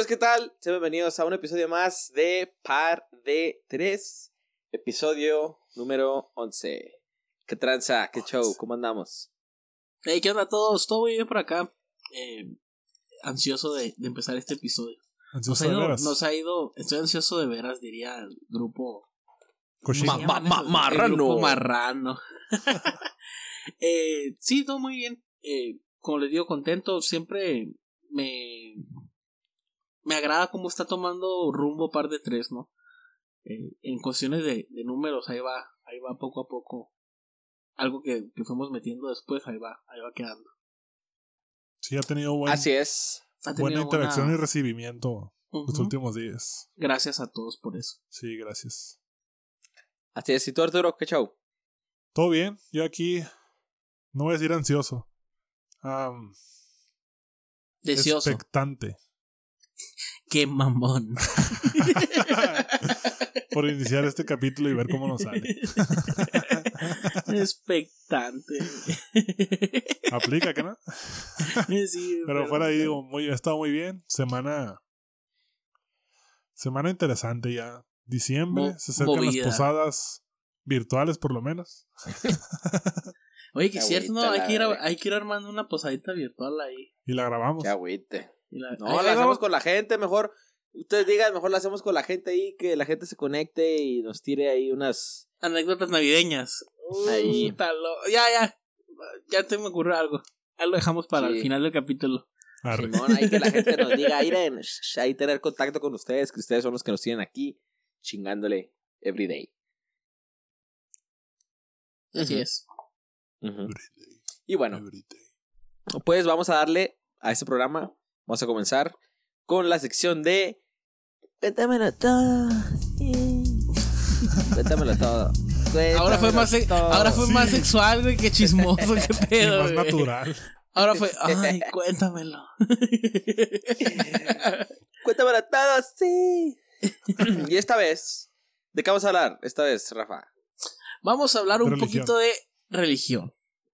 Amigos, ¿qué tal? Sean bienvenidos a un episodio más de Par de Tres, episodio número 11. ¿Qué tranza? ¿Qué show? ¿Cómo andamos? Hey, ¿qué onda a todos? Todo muy bien por acá. Eh, ansioso de, de empezar este episodio. Ansioso Nos ha, de ido, veras. nos ha ido, estoy ansioso de veras, diría el grupo Cochino. ¿Cómo se Ma- marrano. El grupo marrano. eh, sí, todo muy bien. Eh, como les digo, contento. Siempre me, me agrada cómo está tomando rumbo par de tres, ¿no? Eh, en cuestiones de, de números, ahí va, ahí va poco a poco. Algo que, que fuimos metiendo después, ahí va, ahí va quedando. Sí, ha tenido buen- Así es. Ha buena interacción buena- y recibimiento los últimos días. Gracias a todos por eso. Sí, gracias. Así es. ¿Y tú, Arturo? ¿Qué show? Todo bien, yo aquí no voy a decir ansioso. Deseoso. expectante Qué mamón. por iniciar este capítulo y ver cómo nos sale. Expectante. Aplica, ¿que no? Sí, Pero fuera ahí, digo, muy, ha estado muy bien. Semana. Semana interesante ya. Diciembre, Mo- se acercan movida. las posadas virtuales, por lo menos. Oye, que es cierto, no, hay que, ir, hay que ir armando una posadita virtual ahí. Y la grabamos. Qué agüite. La- No, ahí- la ahí hacemos vamos- con la gente, mejor. Ustedes digan, mejor la hacemos con la gente ahí, que la gente se conecte y nos tire ahí unas. Anécdotas navideñas. Ahí. Puta, lo- Ya, ya. Ya te me ocurrió algo. Ahí lo dejamos para Sí. el final del capítulo. Arre. Simón, ahí que la gente nos diga, Iren, ahí tener contacto con ustedes, que ustedes son los que nos tienen aquí chingándole everyday. Así es. Ujú. Y bueno, pues vamos a darle a este programa. Vamos a comenzar con la sección de Cuéntamelo todo. sí. Cuéntamelo todo. Ahora fue más, todo. ahora fue más sexual, güey, que chismoso, qué Y pedo. más güey. natural. Ahora fue, ay, cuéntamelo. Cuéntamelo todo, sí. y esta vez, ¿de qué vamos a hablar? Esta vez, Rafa. Vamos a hablar un Religión. poquito de religión.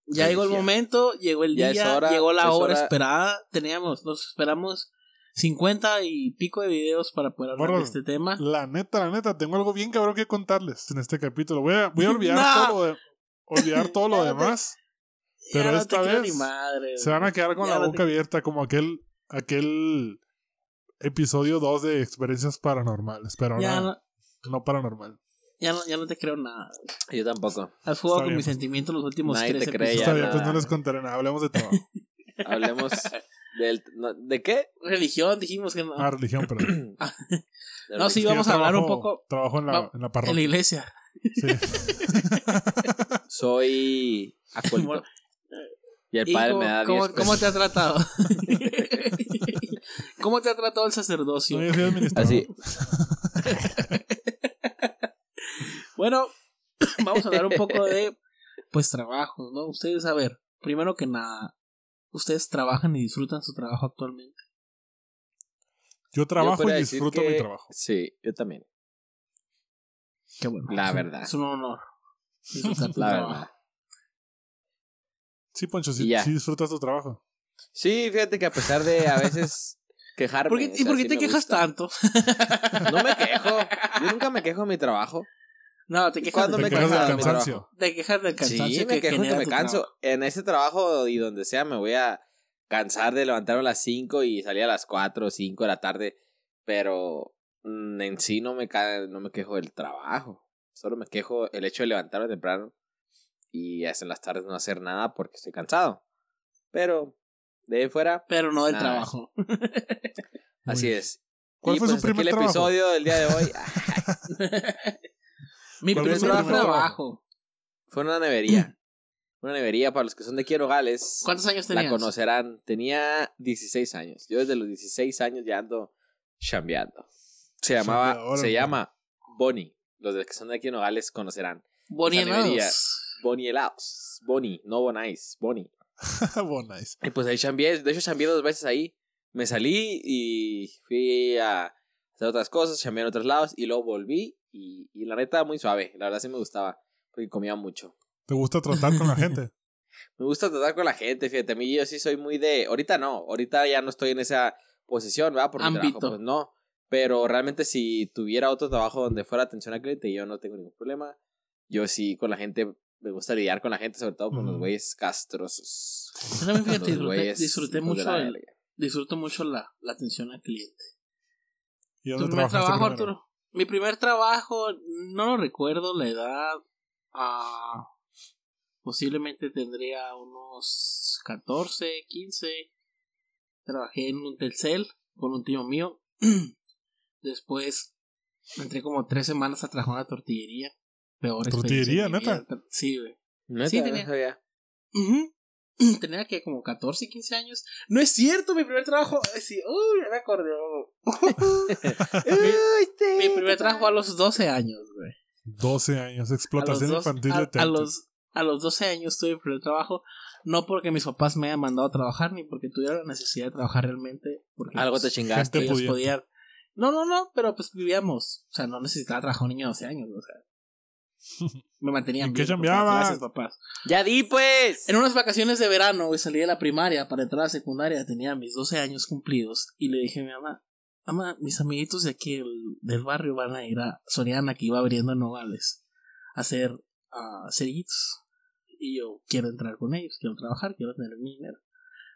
Ya llegó el momento, llegó el Ya es día, hora, llegó la es hora hora. esperada. Teníamos, nos esperamos 50 y pico de videos para poder hablar de este tema. La neta, la neta, tengo algo bien cabrón que contarles en este capítulo. Voy a, voy a olvidar No. todo lo de- olvidar todo lo demás. Pero no esta vez madre, Se van a quedar con la no boca te- abierta como aquel aquel episodio 2 de experiencias paranormales, pero Ya no, no, no paranormal. Ya, no, ya no te creo nada. Yo tampoco. Has jugado Está con bien, mis pues. sentimientos los últimos Nadie tres te cree, episodios. Está ya bien, pues no les contaré nada, hablemos de trabajo. Hablemos del... no, ¿De qué? Religión, dijimos que no. Ah, religión, perdón. No, sí, vamos a hablar un poco Trabajo en la, en la en parroquia. la iglesia. Sí. Soy acólito. Y el ¿Y padre cómo, me da 10 cómo, te ha tratado? ¿Cómo te ha tratado el sacerdocio? No, yo soy administrador. Así. Bueno, vamos a hablar un poco de pues trabajo, ¿no? Ustedes, a ver, primero que nada, ustedes trabajan y disfrutan su trabajo actualmente. Yo trabajo y disfruto que- mi trabajo. Sí, yo también. Qué bueno. La es un- verdad. Es un honor. disfrutar tu La trabajo. verdad. Sí, Poncho, sí, disfrutas tu trabajo. Sí, fíjate que a pesar de a veces quejarme. ¿Por qué- o ¿Y por qué sí te quejas gusta. tanto? No me quejo. Yo nunca me quejo de mi trabajo. No, te quejas, ¿Cuándo de, me quejas del cansancio. Te quejas del cansancio Sí, que me quejo que me canso. trabajo. En ese trabajo y donde sea me voy a cansar de levantarme a las 5 y salir a las 4 o 5 de la tarde. Pero mm, en sí no me, no me quejo del trabajo. Solo me quejo el hecho de levantarme temprano y en las tardes no hacer nada porque estoy cansado. Pero de ahí fuera, Pero no del Nada. trabajo. así es. ¿Cuál Y, fue pues, su primer el trabajo? episodio del día de hoy Mi ¿Cuál fue primer trabajo. fue en una nevería. Una nevería para los que son de aquí en Nogales. ¿Cuántos años La tenías? conocerán. Tenía 16 años. Yo desde los 16 años ya ando chambeando. Se llamaba, Chambeador, se llama Bonnie. Los de que son de aquí en Nogales conocerán. Bonnie. Helados. Bonnie Helados. Bonnie, no Bonais, Bonnie. Nice. Y pues ahí chambeé. De hecho, chambeé dos veces ahí. Me salí y fui a hacer otras cosas, chambeé en otros lados y luego volví. Y, y la neta, muy suave. La verdad sí me gustaba. Porque comía mucho. ¿Te gusta tratar con la gente? Me gusta tratar con la gente, fíjate, a mí yo sí soy muy de... Ahorita no, ahorita ya no estoy en esa posición, ¿verdad? Porque Ámbito. trabajo, pues no. Pero realmente si tuviera otro trabajo donde fuera atención al cliente, yo no tengo ningún problema. Yo sí con la gente, me gusta lidiar con la gente, sobre todo con los Ujú. güeyes castrosos. Yo también, fíjate, Los disfruté, disfruté mucho, el- disfruto mucho la, la atención al cliente. ¿Y ¿Tu dónde trabajaste trabajo, primero? Arturo? Mi primer trabajo, no lo recuerdo la edad. ah, posiblemente tendría unos 14, 15. Trabajé en un Telcel con un tío mío. Después entré como tres semanas a trabajar en una tortillería. Peor ¿Tortillería, neta? Sí, güey. Neta, Sí, no tenía- sabía. Ujú. Tenía que como 14, 15 años. No es cierto, mi primer trabajo. Sí, uy, me acordé. mi, mi primer trabajo a los 12 años, güey. 12 años, A los, explotación dos- infantil a- de a Texas. los, a los 12 años tuve mi primer trabajo. No porque mis papás me hayan mandado a trabajar, ni porque tuviera la necesidad de trabajar realmente. Porque Algo te pues, chingaste. Ellos podían. No, no, no, pero pues vivíamos. O sea, no necesitaba trabajar un niño de 12 años, o sea. Me mantenían ¿En qué chambeabas? Ya di, pues. En unas vacaciones de verano, güey, salí de la primaria para entrar a la secundaria, tenía mis 12 años cumplidos y le dije a mi mamá, mamá, mis amiguitos de aquí del, del barrio van a ir a Soriana que iba abriendo en Nogales a hacer uh, cerillitos y yo quiero entrar con ellos, quiero trabajar, quiero tener mi dinero.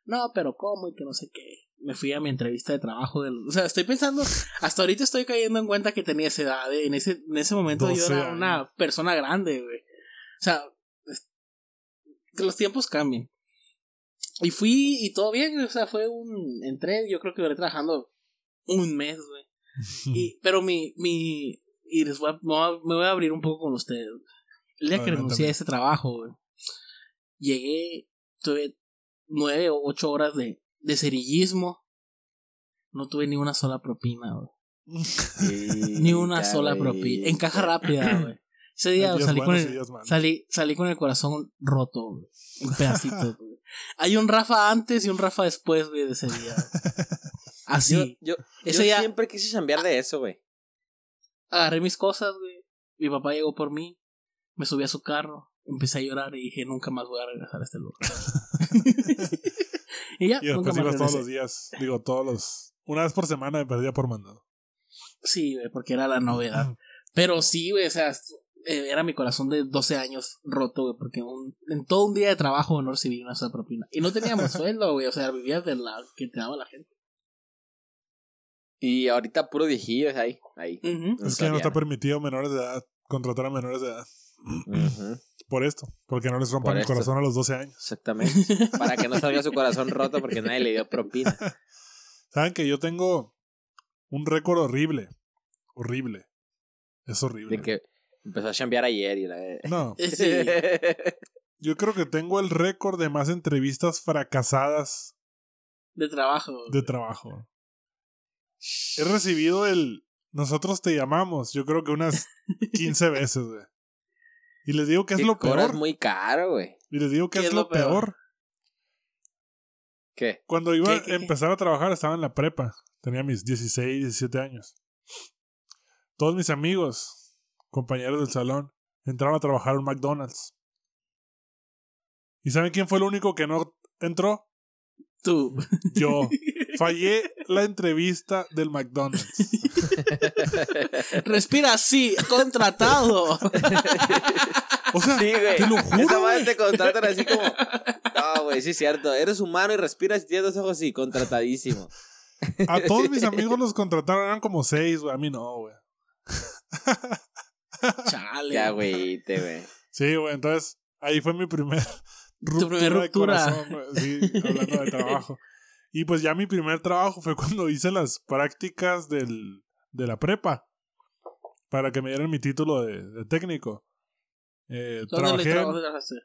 No, pero ¿cómo? Y que no sé qué. Me fui a mi entrevista de trabajo. Del, o sea, estoy pensando, hasta ahorita estoy cayendo en cuenta que tenía esa edad. ¿eh? En, ese, en ese momento yo 12 era años. una persona grande, güey. O sea, es- que los tiempos cambian. Y fui y todo bien, o sea, fue un... Entré, yo creo que duré trabajando un mes, güey. Y, pero mi, mi, y les voy a, me voy a- abrir un poco con ustedes. El día que renuncié a ese trabajo, güey, llegué, tuve nueve o ocho horas de, de cerillismo. No tuve ni una sola propina, güey. Ni una sola propina. En caja rápida, güey. Ese día salí con, el, salí, salí con el corazón roto, güey. En pedacitos, güey. Hay un Rafa antes y un Rafa después, güey, de ese día. Así. Yo, yo, Ese yo día- siempre quise chambear de eso, güey. agarré mis cosas, güey. Mi papá llegó por mí, me subí a su carro, empecé a llorar y dije, nunca más voy a regresar a este lugar. Y ya, Y nunca después ibas todos los días. Digo, todos los. Una vez por semana me perdía por mandado. Sí, güey, porque era la novedad. Pero sí, güey, o sea, eh, era mi corazón de 12 años roto, güey, porque un- en todo un día de trabajo no recibí una sola propina. Y no teníamos sueldo, güey, o sea, vivías de la que te daba la gente. Y ahorita puro viejillos ahí. ahí. Es que no está permitido menores de edad contratar a menores de edad. Ujú, Por esto. Porque no les rompan el esto. corazón a los 12 años. Exactamente. Para que no salga su corazón roto porque nadie le dio propina. Saben que yo tengo un récord horrible. Horrible. Es horrible. De que empezó a chambear ayer y la... No, Sí, yo creo que tengo el récord de más entrevistas fracasadas de trabajo. de trabajo. He recibido el nosotros te llamamos, yo creo que unas 15 veces, güey. Y les digo que es Que lo peor. muy caro, güey. Y les digo que ¿Qué es lo peor. ¿Qué? Cuando iba ¿Qué, qué, a qué? empezar a trabajar estaba en la prepa. Tenía mis 16, 17 años. Todos mis amigos, compañeros del salón, entraron a trabajar en McDonald's. ¿Y saben quién fue el único que no entró? Tú. Yo. Fallé la entrevista del McDonald's. Respira así, contratado. O sea, Sí, güey. te lo Esa juro. madre güey. te contratan así como... No, güey, sí es cierto. Eres humano y respiras y tienes dos ojos así, contratadísimo. A todos mis amigos los contrataron, eran como seis, güey. A mí no, güey. Chale. Ya, güey, te güey. Sí, güey. Entonces, ahí fue mi primer ruptura, primer de ruptura. corazón, güey. Sí, hablando de trabajo. Y pues ya mi primer trabajo fue cuando hice las prácticas del, de la prepa. Para que me dieran mi título de, de técnico. Eh, ¿Dónde, trabajé. tra- en-?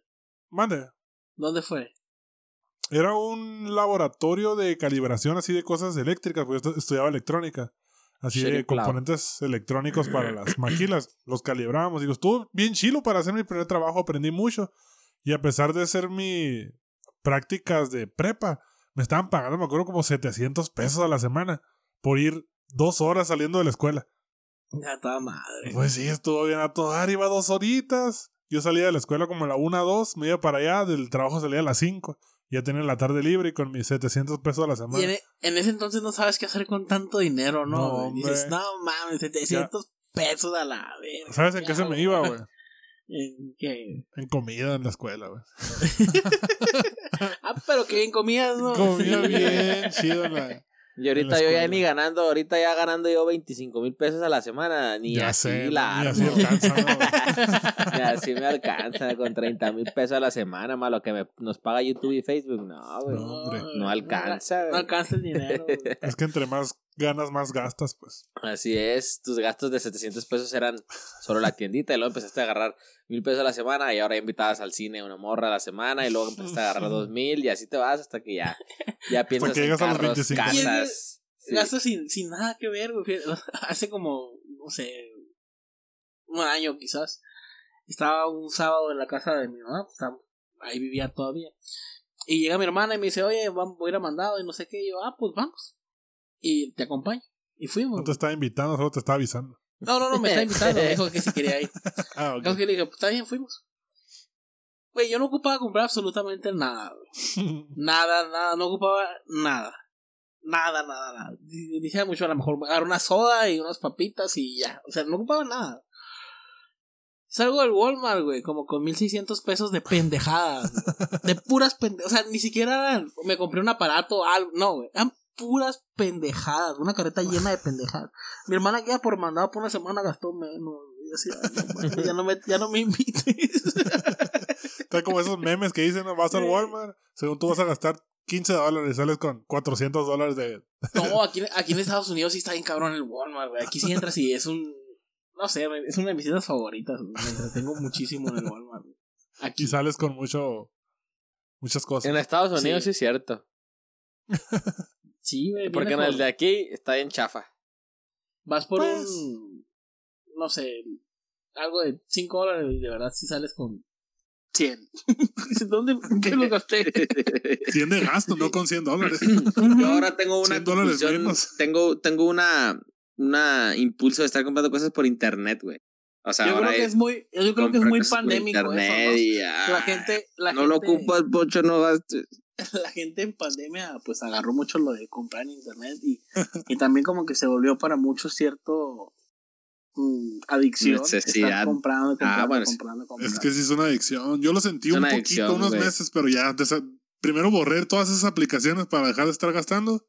Mande. ¿Dónde fue? Era un laboratorio de calibración así de cosas eléctricas, porque yo estu- estudiaba electrónica. Así de cloud. componentes electrónicos para las maquilas. Los calibrábamos. Digo, estuvo bien chilo para hacer mi primer trabajo, aprendí mucho. Y a pesar de ser mi prácticas de prepa, me estaban pagando, me acuerdo, como 700 pesos a la semana por ir dos horas saliendo de la escuela. Ya estaba madre. Pues sí, estuvo bien a todo dar, iba dos horitas. Yo salía de la escuela como a la una, dos, me iba para allá, del trabajo salía a las cinco. Ya tenía la tarde libre y con mis 700 pesos a la Y semana. en, en ese entonces no sabes qué hacer con tanto dinero, ¿no? No, hombre. Dices, no mames, 700 pesos a la verga. ¿Sabes en qué se me iba, güey? ¿En qué? En comida en la escuela, güey. Ah, pero que bien comías, ¿no? Comía bien chido la... Y ahorita yo ya ni ganando, ahorita ya ganando yo 25 mil pesos a la semana, ni ya así sé, la ni armo. así alcanza, ¿no, güey? Ni así me alcanza con 30 mil pesos a la semana, más lo que me, nos paga YouTube y Facebook. No, güey. No, No, hombre. alcanza, No alcanza el dinero. güey. Es que entre más ganas, más gastas, pues. Así es, tus gastos de 700 pesos eran solo la tiendita y luego empezaste a agarrar mil pesos a la semana y ahora invitabas al cine una morra a la semana y luego empezaste a agarrar dos mil y así te vas hasta que ya, ya piensas que en llegas a los carros, 25. casas. Sí. Gastos sin, sin nada que ver, güey. Hace como, no sé, un año quizás. Estaba un sábado en la casa de mi mamá, pues, ahí vivía todavía. Y llega mi hermana y me dice, oye, voy a ir a mandado y no sé qué. Y yo, ah, pues vamos. Y te acompaño. Y fuimos. No te estaba invitando, solo te estaba avisando. No, no, no, me está invitando. Me dijo que si quería ir. Ah, ok. Entonces le dije, pues está bien, fuimos. Güey, yo no ocupaba comprar absolutamente nada, güey. Nada, nada, no ocupaba nada. Nada, nada, nada. Dije mucho, a lo mejor agarrar una soda y unas papitas y ya. O sea, no ocupaba nada. Salgo del Walmart, güey, como con 1600 pesos de pendejadas. De puras pendejadas. O sea, ni siquiera me compré un aparato o algo. No, güey. Eran puras pendejadas. Una carreta llena de pendejadas. Mi hermana que iba por mandado por una semana gastó menos. Y yo así, "Ay, no mames, ya, no me, ya no me invites. Está como esos memes que dicen, vas al Walmart, según tú vas a gastar 15 dólares y sales con 400 dólares de... No, aquí, aquí en Estados Unidos sí está bien cabrón el Walmart, güey. Aquí sí entras y es un. No sé, es una de mis citas favoritas. Me entretengo muchísimo en el Walmart. güey. Aquí Y sales con mucho... Muchas cosas. En Estados Unidos Sí. sí, es cierto. Sí, güey. Porque en el de aquí está bien chafa. Vas por Pues- un. No sé. Algo de 5 dólares y de verdad sí sales con 100. ¿Dónde? ¿Qué lo gasté? 100 de gasto, no con 100 dólares. Yo ahora tengo una 100 dólares menos. tengo, tengo una, una impulso de estar comprando cosas por internet, güey. O sea, Yo ahora creo que es muy, yo creo que es muy pandémico eso, internet ¿no? y, La ah, gente, la no lo ocupas, pocho, no gastes. la gente en pandemia pues agarró mucho lo de comprar en internet y, y también como que se volvió para muchos cierto mm, adicción Necesidad. estar comprando, comprando, Ah, bueno, comprando, comprando. Es que sí es una adicción. Yo lo sentí un poquito adicción, unos meses, pero ya desa- primero borré todas esas aplicaciones para dejar de estar gastando.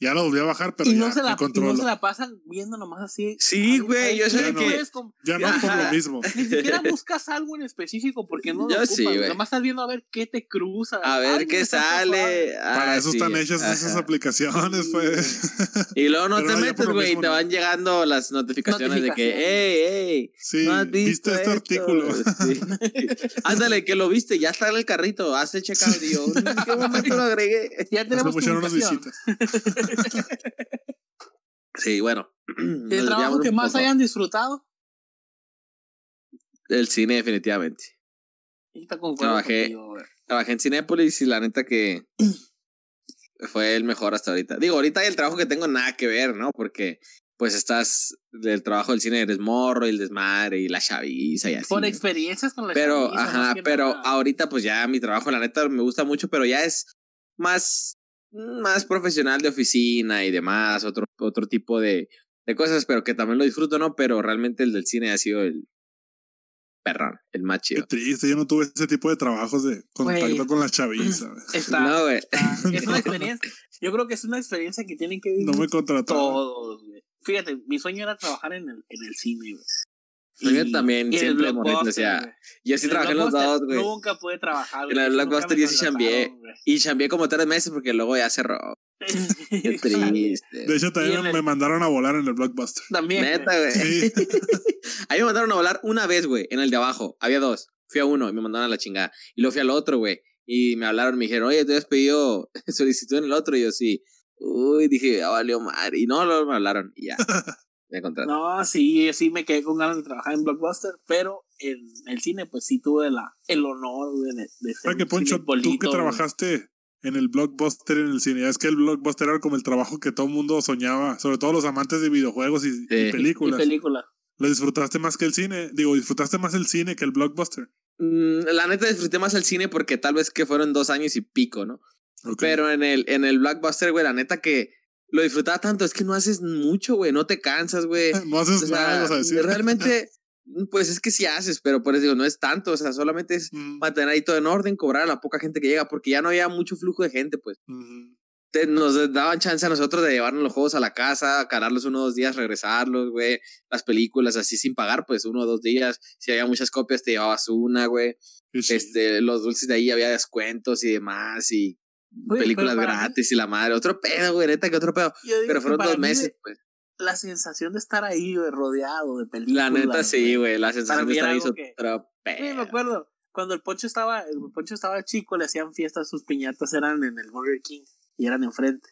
Ya lo volví a bajar, pero y, ya no se la, me y no se la pasan viendo nomás así. Sí, güey, yo sé que- Ya no por lo mismo. Ni siquiera buscas algo en específico porque no lo Yo ocupas. sí, güey. Nomás estás viendo a ver qué te cruza. A ver Ay, qué sale. Para Ah, eso sí, están hechas esas aplicaciones, Sí, pues. Y luego no Pero te no, metes, güey, y mismo te no. van llegando las notificaciones, de que, hey, hey, Sí, ¿no has visto viste este esto?" artículo. Sí. Ándale, que lo viste, ya está en el carrito, hazte checado. Y yo, ¿en qué momento lo agregué? Ya Nos tenemos tu pusieron unas visitas. Sí, bueno. ¿El trabajo que más hayan disfrutado? El cine, definitivamente. Trabajé. contigo. Trabajé en Cinépolis y la neta que fue el mejor hasta ahorita. Digo, ahorita el trabajo que tengo nada que ver, ¿no? Porque pues estás del trabajo del cine eres morro y el desmadre y la chaviza y así. Por experiencias con la Pero, chaviza, ajá, pero nada. ahorita pues ya mi trabajo, la neta, me gusta mucho, pero ya es más, más profesional de oficina y demás, otro, otro tipo de, de cosas, pero que también lo disfruto, ¿no? Pero realmente el del cine ha sido el perrón, el más Qué triste, yo no tuve ese tipo de trabajos de contacto con la chaviza. Está, No, güey. es una experiencia. Yo creo que es una experiencia que tienen que vivir No me contrataron. todos, güey. Fíjate, mi sueño era trabajar en el, en el cine, güey. Yo también, y siempre, Blockbuster, decía, güey. Yo sí En el trabajé en los Blockbuster dos, güey. Nunca pude trabajar, En el Blockbuster yo sí güey. Y chambeé como tres meses porque luego ya cerró. Qué triste. De hecho, también el- me mandaron a volar en el blockbuster. También. Neta, güey. Sí. A mí me mandaron a volar una vez, güey, en el de abajo. Había dos. Fui a uno y me mandaron a la chingada. Y luego fui al otro, güey. Y me hablaron, me dijeron, oye, ¿tú has pedido solicitud en el otro? Y yo, sí. Uy, dije, ya valió madre. Y no, luego me hablaron y ya. Me contrataron. No, sí, sí me quedé con ganas de trabajar en Blockbuster, pero en el cine, pues sí tuve la, el honor de, de ser Oye, que Poncho, tú que trabajaste en el blockbuster en el cine, ya es que el blockbuster era como el trabajo que todo el mundo soñaba, sobre todo los amantes de videojuegos y, películas. Y película. ¿Lo disfrutaste más que el cine? Digo, ¿disfrutaste más el cine que el blockbuster? mm, la neta disfruté más el cine porque tal vez que fueron dos años y pico, ¿no? Pero en el, en el blockbuster, güey, la neta que lo disfrutaba tanto, es que no haces mucho, güey, no te cansas, güey. No haces O sea, nada, vas a decir. realmente, pues es que sí haces, pero por eso digo, no es tanto, o sea, solamente es Mm, mantener ahí todo en orden, cobrar a la poca gente que llega, porque ya no había mucho flujo de gente, pues. nos daban chance a nosotros de llevarnos los juegos a la casa, cargarlos uno o dos días, regresarlos, güey. Las películas así sin pagar, pues uno o dos días. Si había muchas copias, te llevabas una, güey. Este, los dulces de ahí había descuentos y demás, y Películas mí- gratis y la madre. Otro pedo, güey, neta que otro pedo. Pero fueron dos meses, güey, pues. La sensación de estar ahí, güey, rodeado de películas. La neta sí, güey. La sensación de estar ahí es que- otro Sí, me pedo. acuerdo. Cuando el Poncho estaba, el Poncho estaba chico, le hacían fiestas, sus piñatas eran en el Burger King y eran enfrente.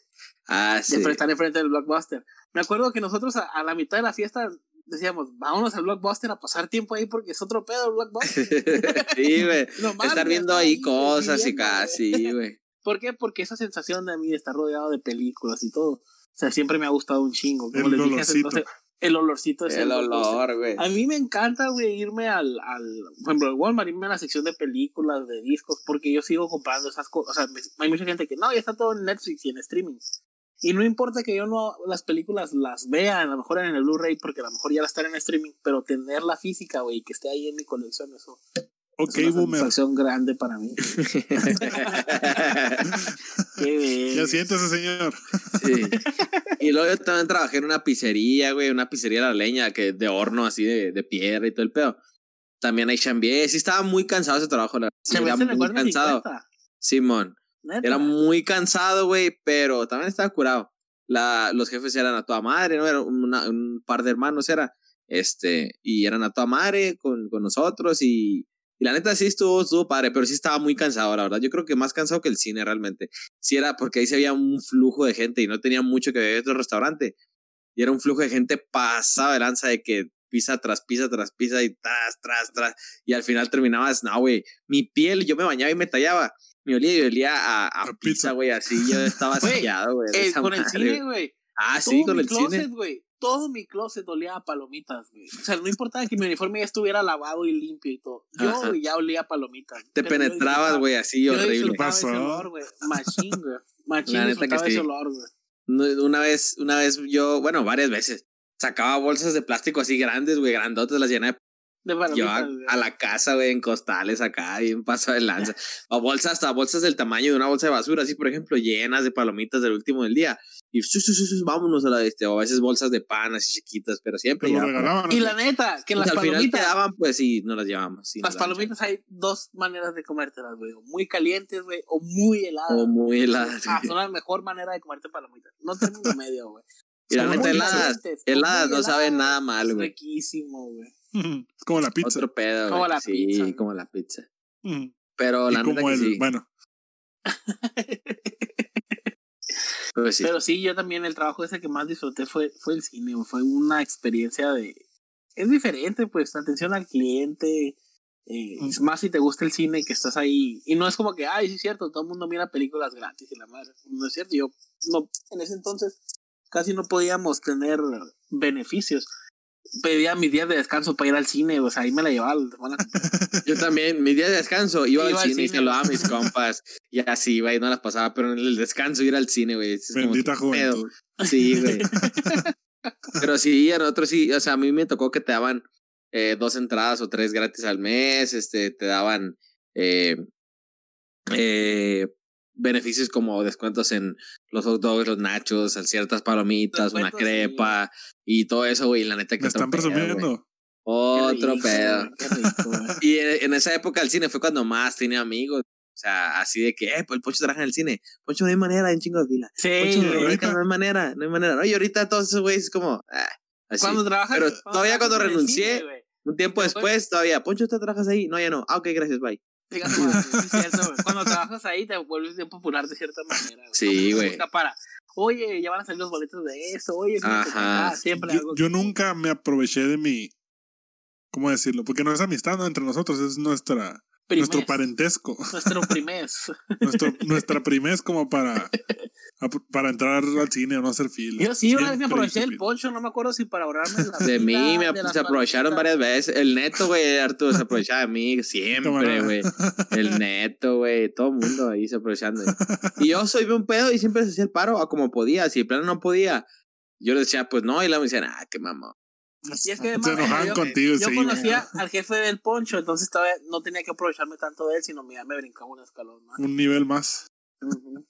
Ah, sí. están enfrente del Blockbuster. Me acuerdo que nosotros a, a la mitad de la fiesta decíamos, vámonos al Blockbuster a pasar tiempo ahí porque es otro pedo el Blockbuster. sí, güey. Estar viendo ahí cosas y casi, güey. ¿Por qué? Porque esa sensación de mí de estar rodeado de películas y todo, o sea, siempre me ha gustado un chingo. Como El les dije hace- olorcito. no sé, el olorcito es El Blockbuster. olor, güey. A mí me encanta, güey, irme al, al, por ejemplo, al Walmart, irme a la sección de películas, de discos, porque yo sigo comprando esas cosas. O sea, me- hay mucha gente que, no, ya está todo en Netflix y en streaming. Y no importa que yo no las películas las vea, a lo mejor en el Blu-ray, porque a lo mejor ya la están en streaming, pero tener la física, güey, y que esté ahí en mi colección, eso Ok, es una boomer. satisfacción grande para mí. Qué bien. Ya siéntese, señor. Sí. Y luego yo también trabajé en una pizzería, güey, una pizzería de la leña, que de horno así de, de piedra y todo el pedo. También ahí chambié. Sí, estaba muy cansado ese trabajo, la. Sí, era muy cansado. 50, Simón. neta. Era muy cansado, güey, pero también estaba curado. La, los jefes eran a toda madre, ¿no? Era una- un par de hermanos, era. Este, y eran a toda madre con, con nosotros y, y la neta sí estuvo, estuvo padre, pero sí estaba muy cansado, la verdad. Yo creo que más cansado que el cine realmente. Sí era porque ahí se había un flujo de gente y no tenía mucho que ver otro restaurante. Y era un flujo de gente pasado de lanza de que pisa tras pisa tras pisa y tras, tras, tras. Y al final terminabas, no, güey, mi piel, yo me bañaba y me tallaba. Me olía y olía a, a A pizza, güey, así yo estaba asqueado, güey. Eh, con el cine, güey. Ah, sí, con el closet, cine. güey. Todo mi closet olía a palomitas, güey. O sea, no importaba que mi uniforme ya estuviera lavado y limpio y todo. Yo Ajá. güey, ya olía a palomitas. Te Pero yo penetrabas, disfrutaba- güey, así Yo horrible. ¿Qué ese pasó? olor, güey. Machín, güey. Machín La neta que ese olor, güey. Una vez, una vez yo, bueno, varias veces, sacaba bolsas de plástico así grandes, güey, grandotas, las llenaba De y llevaba palomitas, güey. a la casa, güey, en costales acá, y en paso de lanza. O bolsas, hasta bolsas del tamaño de una bolsa de basura, así, por ejemplo, llenas de palomitas del último del día. Y su, su, su, su, vámonos a la este, o a veces bolsas de pan así chiquitas, pero siempre regalaban. Y la neta, que Pues las al final palomitas. quedaban, pues sí, no las llevamos. sí, Las daban palomitas hay dos maneras de comértelas, güey. o Muy calientes, güey, o muy heladas. O muy heladas. Ah, son la mejor manera de comerte palomitas. No término medio, güey. Y la neta, heladas, heladas no saben nada mal, Es güey. Riquísimo, güey. Es como la pizza. Otro pedo, Como güey. la sí, pizza, güey. como la pizza. Pero Y la neta como que el. sí. Bueno, Pues sí. Pero sí, yo también el trabajo ese que más disfruté fue, fue el cine, fue una experiencia de... Es diferente, pues, atención al cliente, eh, Mm. es más si te gusta el cine que estás ahí. Y no es como que, ay, sí es cierto, todo el mundo mira películas gratis y la madre. No es cierto, yo no, en ese entonces casi no podíamos tener beneficios. Pedía mis días de descanso para ir al cine, o sea, ahí me la llevaba Yo también, mi día de descanso, iba, Iba al al cine y cine. saludaba a mis compas. Y así, güey, no las pasaba, pero en el descanso ir al cine, güey. bendita pedo. juventud. Sí, güey. pero sí, a nosotros sí, o sea, a mí me tocó que te daban eh, dos entradas o tres gratis al mes, este, te daban eh, eh, beneficios como descuentos en los hot dogs, los nachos, en ciertas palomitas, una sí. crepa y todo eso, güey. La neta que Me están pedo, presumiendo. Qué Otro rico, pedo. rico. Y en en esa época el cine fue cuando más tenía amigos. O sea, así de que, eh, pues el Poncho trabaja en el cine. Poncho, no hay manera, hay un chingo de fila. Sí, Poncho, ahorita- no hay manera, no hay manera. No, y ahorita todos esos güeyes es como, ah, así. Cuando trabajas. Pero todavía cuando renuncié, cine. Un tiempo después, todavía, Poncho, ¿tú trabajas ahí? No, ya no. Ah, ok, gracias, bye. Es cierto. Cuando trabajas ahí te vuelves bien popular de cierta manera. Sí, güey. Para, oye, ya van a salir los boletos de esto, oye, Ajá. acá siempre Yo, algo yo que- nunca me aproveché de mi. ¿Cómo decirlo? Porque no es amistad ¿no? entre nosotros, es nuestra, primés, nuestro parentesco. Nuestro primés. nuestro, nuestra primez como para para entrar al cine o no hacer fila. Yo sí, una vez me aproveché del poncho, no me acuerdo si para ahorrarme la De mí me de las se aprovecharon varias veces. El neto, güey, Arturo se aprovechaba de mí siempre, güey. El neto, güey, todo el mundo ahí se aprovechando. Y yo soy un pedo y siempre se hacía el paro a como podía. Si el plano no podía, yo le decía, pues no, y luego me decían, ah, qué mamá. Y es que Se además, enojaban yo, contigo, yo sí, conocía al jefe del poncho, entonces todavía no tenía que aprovecharme tanto de él, sino me, me brincaba un escalón más. Un nivel más.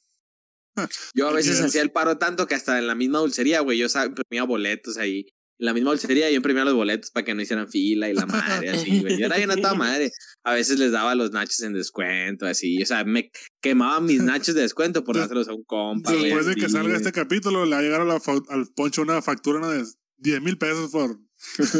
Yo a veces hacía el paro tanto que hasta en la misma dulcería, güey, yo imprimía boletos ahí. En la misma dulcería yo imprimía los boletos para que no hicieran fila y la madre, así, güey. Yo era bien a toda madre. A veces les daba los nachos en descuento, así. O sea, me quemaba mis nachos de descuento por dárselos a un compa. Después de que salga este capítulo, le va a llegar a la fa- al poncho una factura una de 10 mil pesos por.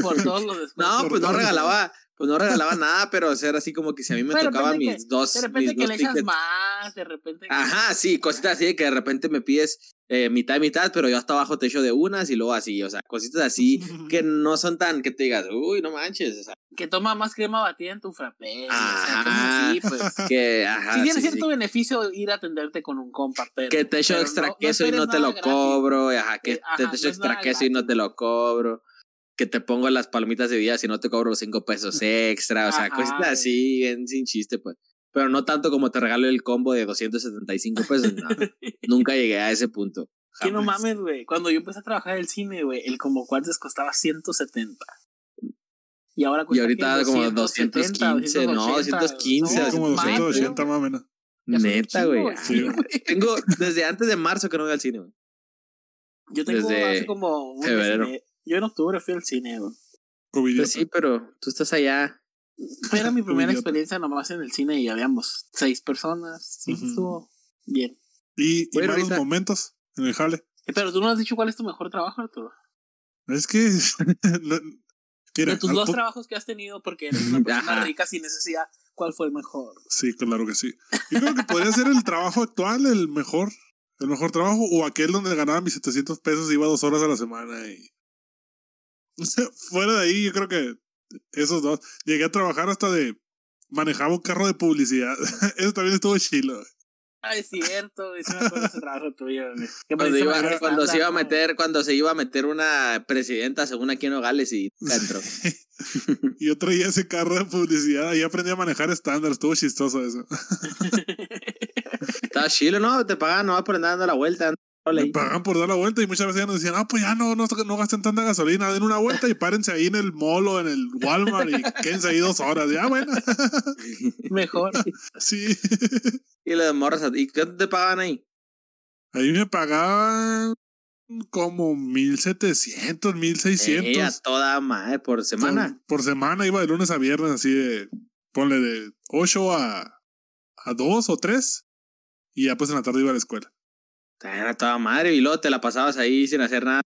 Por todos los descuentos. No, pues no regalaba, pues no regalaba nada, pero o sea, era así como que si a mí me De tocaba repente mis que- dos, De repente mis que dos le echas tickets. más, de repente. que- Ajá, sí, cositas así de que de repente me pides eh, mitad y mitad, pero yo hasta abajo te echo de unas y luego así, o sea, cositas así que no son tan que te digas, uy, no manches, o sea, Que toma más crema batida en tu frappé. Ajá. O sea, así, pues. que, ajá, sí tiene sí, cierto sí. beneficio ir a atenderte con un compa, pero. que te echo pero extra no- queso y no te lo gratis. cobro, ajá, que te, ajá, te no echo es extra queso y no te lo cobro, que te pongo las palomitas de vida si no te cobro los cinco pesos extra, o sea, cositas así, bien sin chiste, pues. Pero no tanto como te regalo el combo de 275 pesos, no, nunca llegué a ese punto. Que no mames, güey. Cuando yo empecé a trabajar en el cine, güey, el como cuartos costaba 170. Y ahora Y cuesta ahorita ¿qué? como 270, 215, no, 215, Sí, no, como más, 280 más o menos. Neta, güey. Sí. Tengo desde antes de marzo que no voy al cine, güey. Yo tengo desde hace como un y febrero. Yo en octubre fui al cine, güey. Pues sí, pero tú estás allá. Era mi primera Idiota. experiencia nomás en el cine y habíamos seis personas. Sí, estuvo bien. Y, y malos ahorita- momentos en el jale. Eh, Pero tú no has dicho cuál es tu mejor trabajo, Arturo. Es que. mira, de tus dos trabajos que has tenido, porque eres una persona Ajá. rica sin necesidad, ¿cuál fue el mejor? Sí, claro que sí. Yo creo que podría ser el trabajo actual el mejor. El mejor trabajo o aquel donde ganaba mis 700 pesos y iba dos horas a la semana. Y... O sea, fuera de ahí, yo creo que esos dos. Llegué a trabajar hasta de. Manejaba un carro de publicidad. Eso también estuvo chilo. Ah, es cierto, ese trabajo tuyo, Cuando, iba- se iba a ¿no? meter, cuando se iba a meter una presidenta según aquí en Nogales y y yo traía ese carro de publicidad y aprendí a manejar estándar. Estuvo chistoso eso. Estaba chilo, ¿no? Te pagaban nomás por andar dando la vuelta. Me pagan por dar la vuelta y muchas veces ya nos decían, ah, pues ya no, no, no gasten tanta gasolina, den una vuelta y párense ahí en el molo, en el Walmart y quédense ahí dos horas. Ya, bueno. Mejor. sí. Y le morras. ¿Y cuánto te pagaban ahí? Ahí me pagaban como 1700, 1600. Eh, a toda madre por semana. Por, por semana iba de lunes a viernes, así de, ponle de 8 a, a 2 o 3. Y ya pues en la tarde iba a la escuela. A toda madre. Y luego te la pasabas ahí sin hacer nada.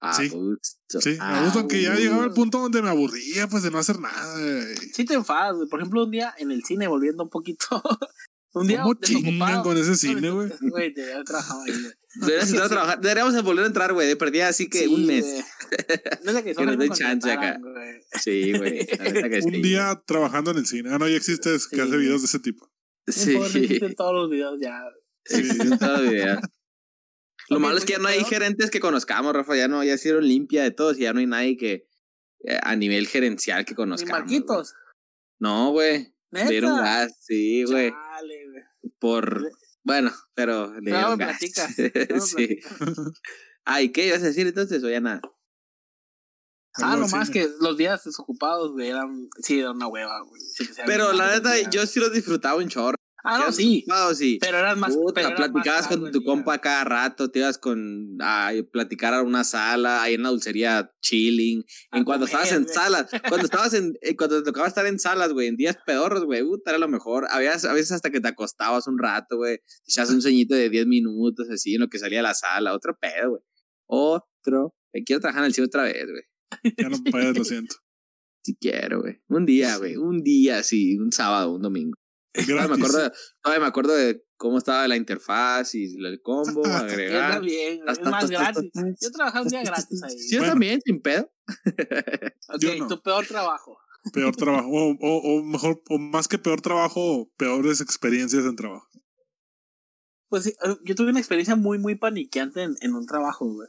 A Sí. gusto. Sí, a a gusto, aunque ya llegaba al punto donde me aburría, pues de no hacer nada. güey. Sí te enfadas, güey. Por ejemplo, un día en el cine, volviendo un poquito. un día ¿Cómo chingan con ese cine, güey? Güey, te había trabajado ahí, güey. Deberíamos entrar a trabajar. Deberíamos volver a entrar, güey. De perdida así que Sí, un mes. güey. No sé que Que nos me chance acá. Sí, güey. que Un sí. día trabajando en el cine. Ah, no, ya existe es que hace videos de ese tipo. Sí. Repiten todos los videos ya. Sí. Lo malo es que ya pues, no hay gerentes que conozcamos, Rafa. Ya no, ya hicieron limpia de todos y ya no hay nadie que eh, a nivel gerencial que conozcamos. Marquitos. güey. No, güey. Le dieron gas, sí, güey. Por. Bueno, pero le dieron gas. platicas. sí. Ay, ¿qué ibas a decir entonces? O ya nada. Ah, nomás que los días desocupados, güey, eran. Sí, era una hueva, güey. Sí, Pero la neta, yo sí lo disfrutaba un chorro. Ah, no, Días sí. sí. Pero eran más. Puta, pero más platicabas largo con tu día. compa cada rato, te ibas con a platicar a una sala, ahí en la dulcería chilling. A En cuando comer, estabas en salas, cuando estabas en, eh, cuando te tocaba estar en salas, güey, en días pedorros, güey, puta, era lo mejor. Había a veces hasta que te acostabas un rato, güey, te echabas un sueñito de 10 minutos, así, en lo que salía a la sala, otro pedo, güey. Otro. Me quiero trabajar en el cine otra vez, güey. Ya no puedes, lo siento. Si quiero, güey. Un día, güey, un día, sí, un sábado, un domingo. Gratis. me acuerdo, todavía me acuerdo de cómo estaba la interfaz y el combo, agregar. bien, güey, tas, es más gratis. Yo trabajaba un día gratis ahí. Yo Bueno. también, sin pedo. Ok, Yo no. tu peor trabajo. Peor trabajo. O, o, o mejor, o más que peor trabajo, peores experiencias en trabajo. Pues sí, eh, yo tuve una experiencia muy, muy paniqueante en, en un trabajo, güey.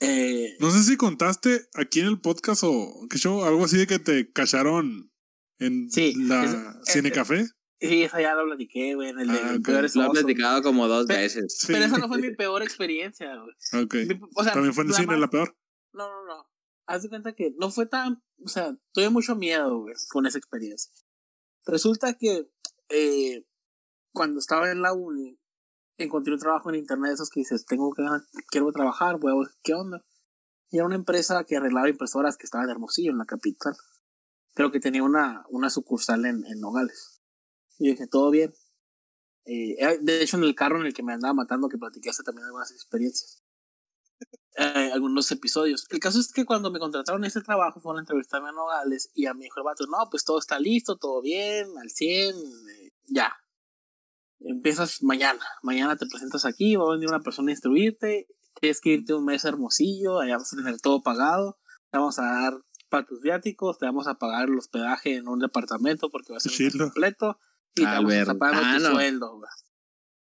Eh, No sé si contaste aquí en el podcast o qué show, algo así de que te cacharon en Sí, la es- Cine es- Café. Sí, esa ya lo platiqué, güey, en el de Ah, ok. peores Lo he platicado como dos veces. Sí. Pero esa no fue mi peor experiencia, güey. Ok. Mi- O sea, También fue en el la cine más- la peor. No, no, no. Haz de cuenta que no fue tan. O sea, tuve mucho miedo, güey, con esa experiencia. Resulta que eh, cuando estaba en la uni, encontré un trabajo en internet de esos que dices, tengo que quiero trabajar, voy a ver qué onda. Y era una empresa que arreglaba impresoras que estaba en Hermosillo, en la capital. Pero que tenía una, una sucursal en, en Nogales. Y yo dije, todo bien. Eh, era- de hecho, en el carro en el que me andaba matando, que platiqué también algunas experiencias eh, algunos episodios. El caso es que cuando me contrataron ese trabajo fueron a entrevistarme a Nogales y a mi hijo el vato, no, pues todo está listo, todo bien, al 100, eh, ya. Empiezas mañana, mañana te presentas aquí, va a venir una persona a instruirte, tienes que irte un mes a Hermosillo, allá vas a tener todo pagado, te vamos a dar para tus viáticos, te vamos a pagar el hospedaje en un departamento porque va a ser completo y te vamos a estar pagando tu sueldo, güey.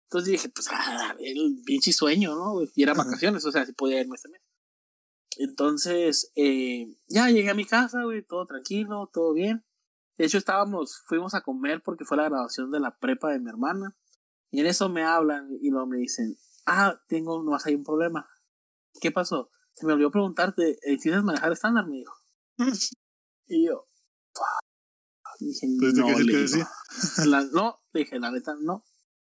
Entonces dije, pues, ah, el pinche sueño, ¿no? Y era vacaciones, o sea, si podía irme ese mes. Entonces, eh, ya llegué a mi casa, güey, todo tranquilo, todo bien. De hecho, estábamos, fuimos a comer porque fue la graduación de la prepa de mi hermana. Y en eso me hablan y luego me dicen, ah, tengo, no hay un problema. ¿Qué pasó? Se me olvidó preguntarte, eh, ¿tienes manejar estándar? Me dijo. Y yo. Dije, Pues, ¿de no, le que digo, decía? la- no, dije, la neta, no.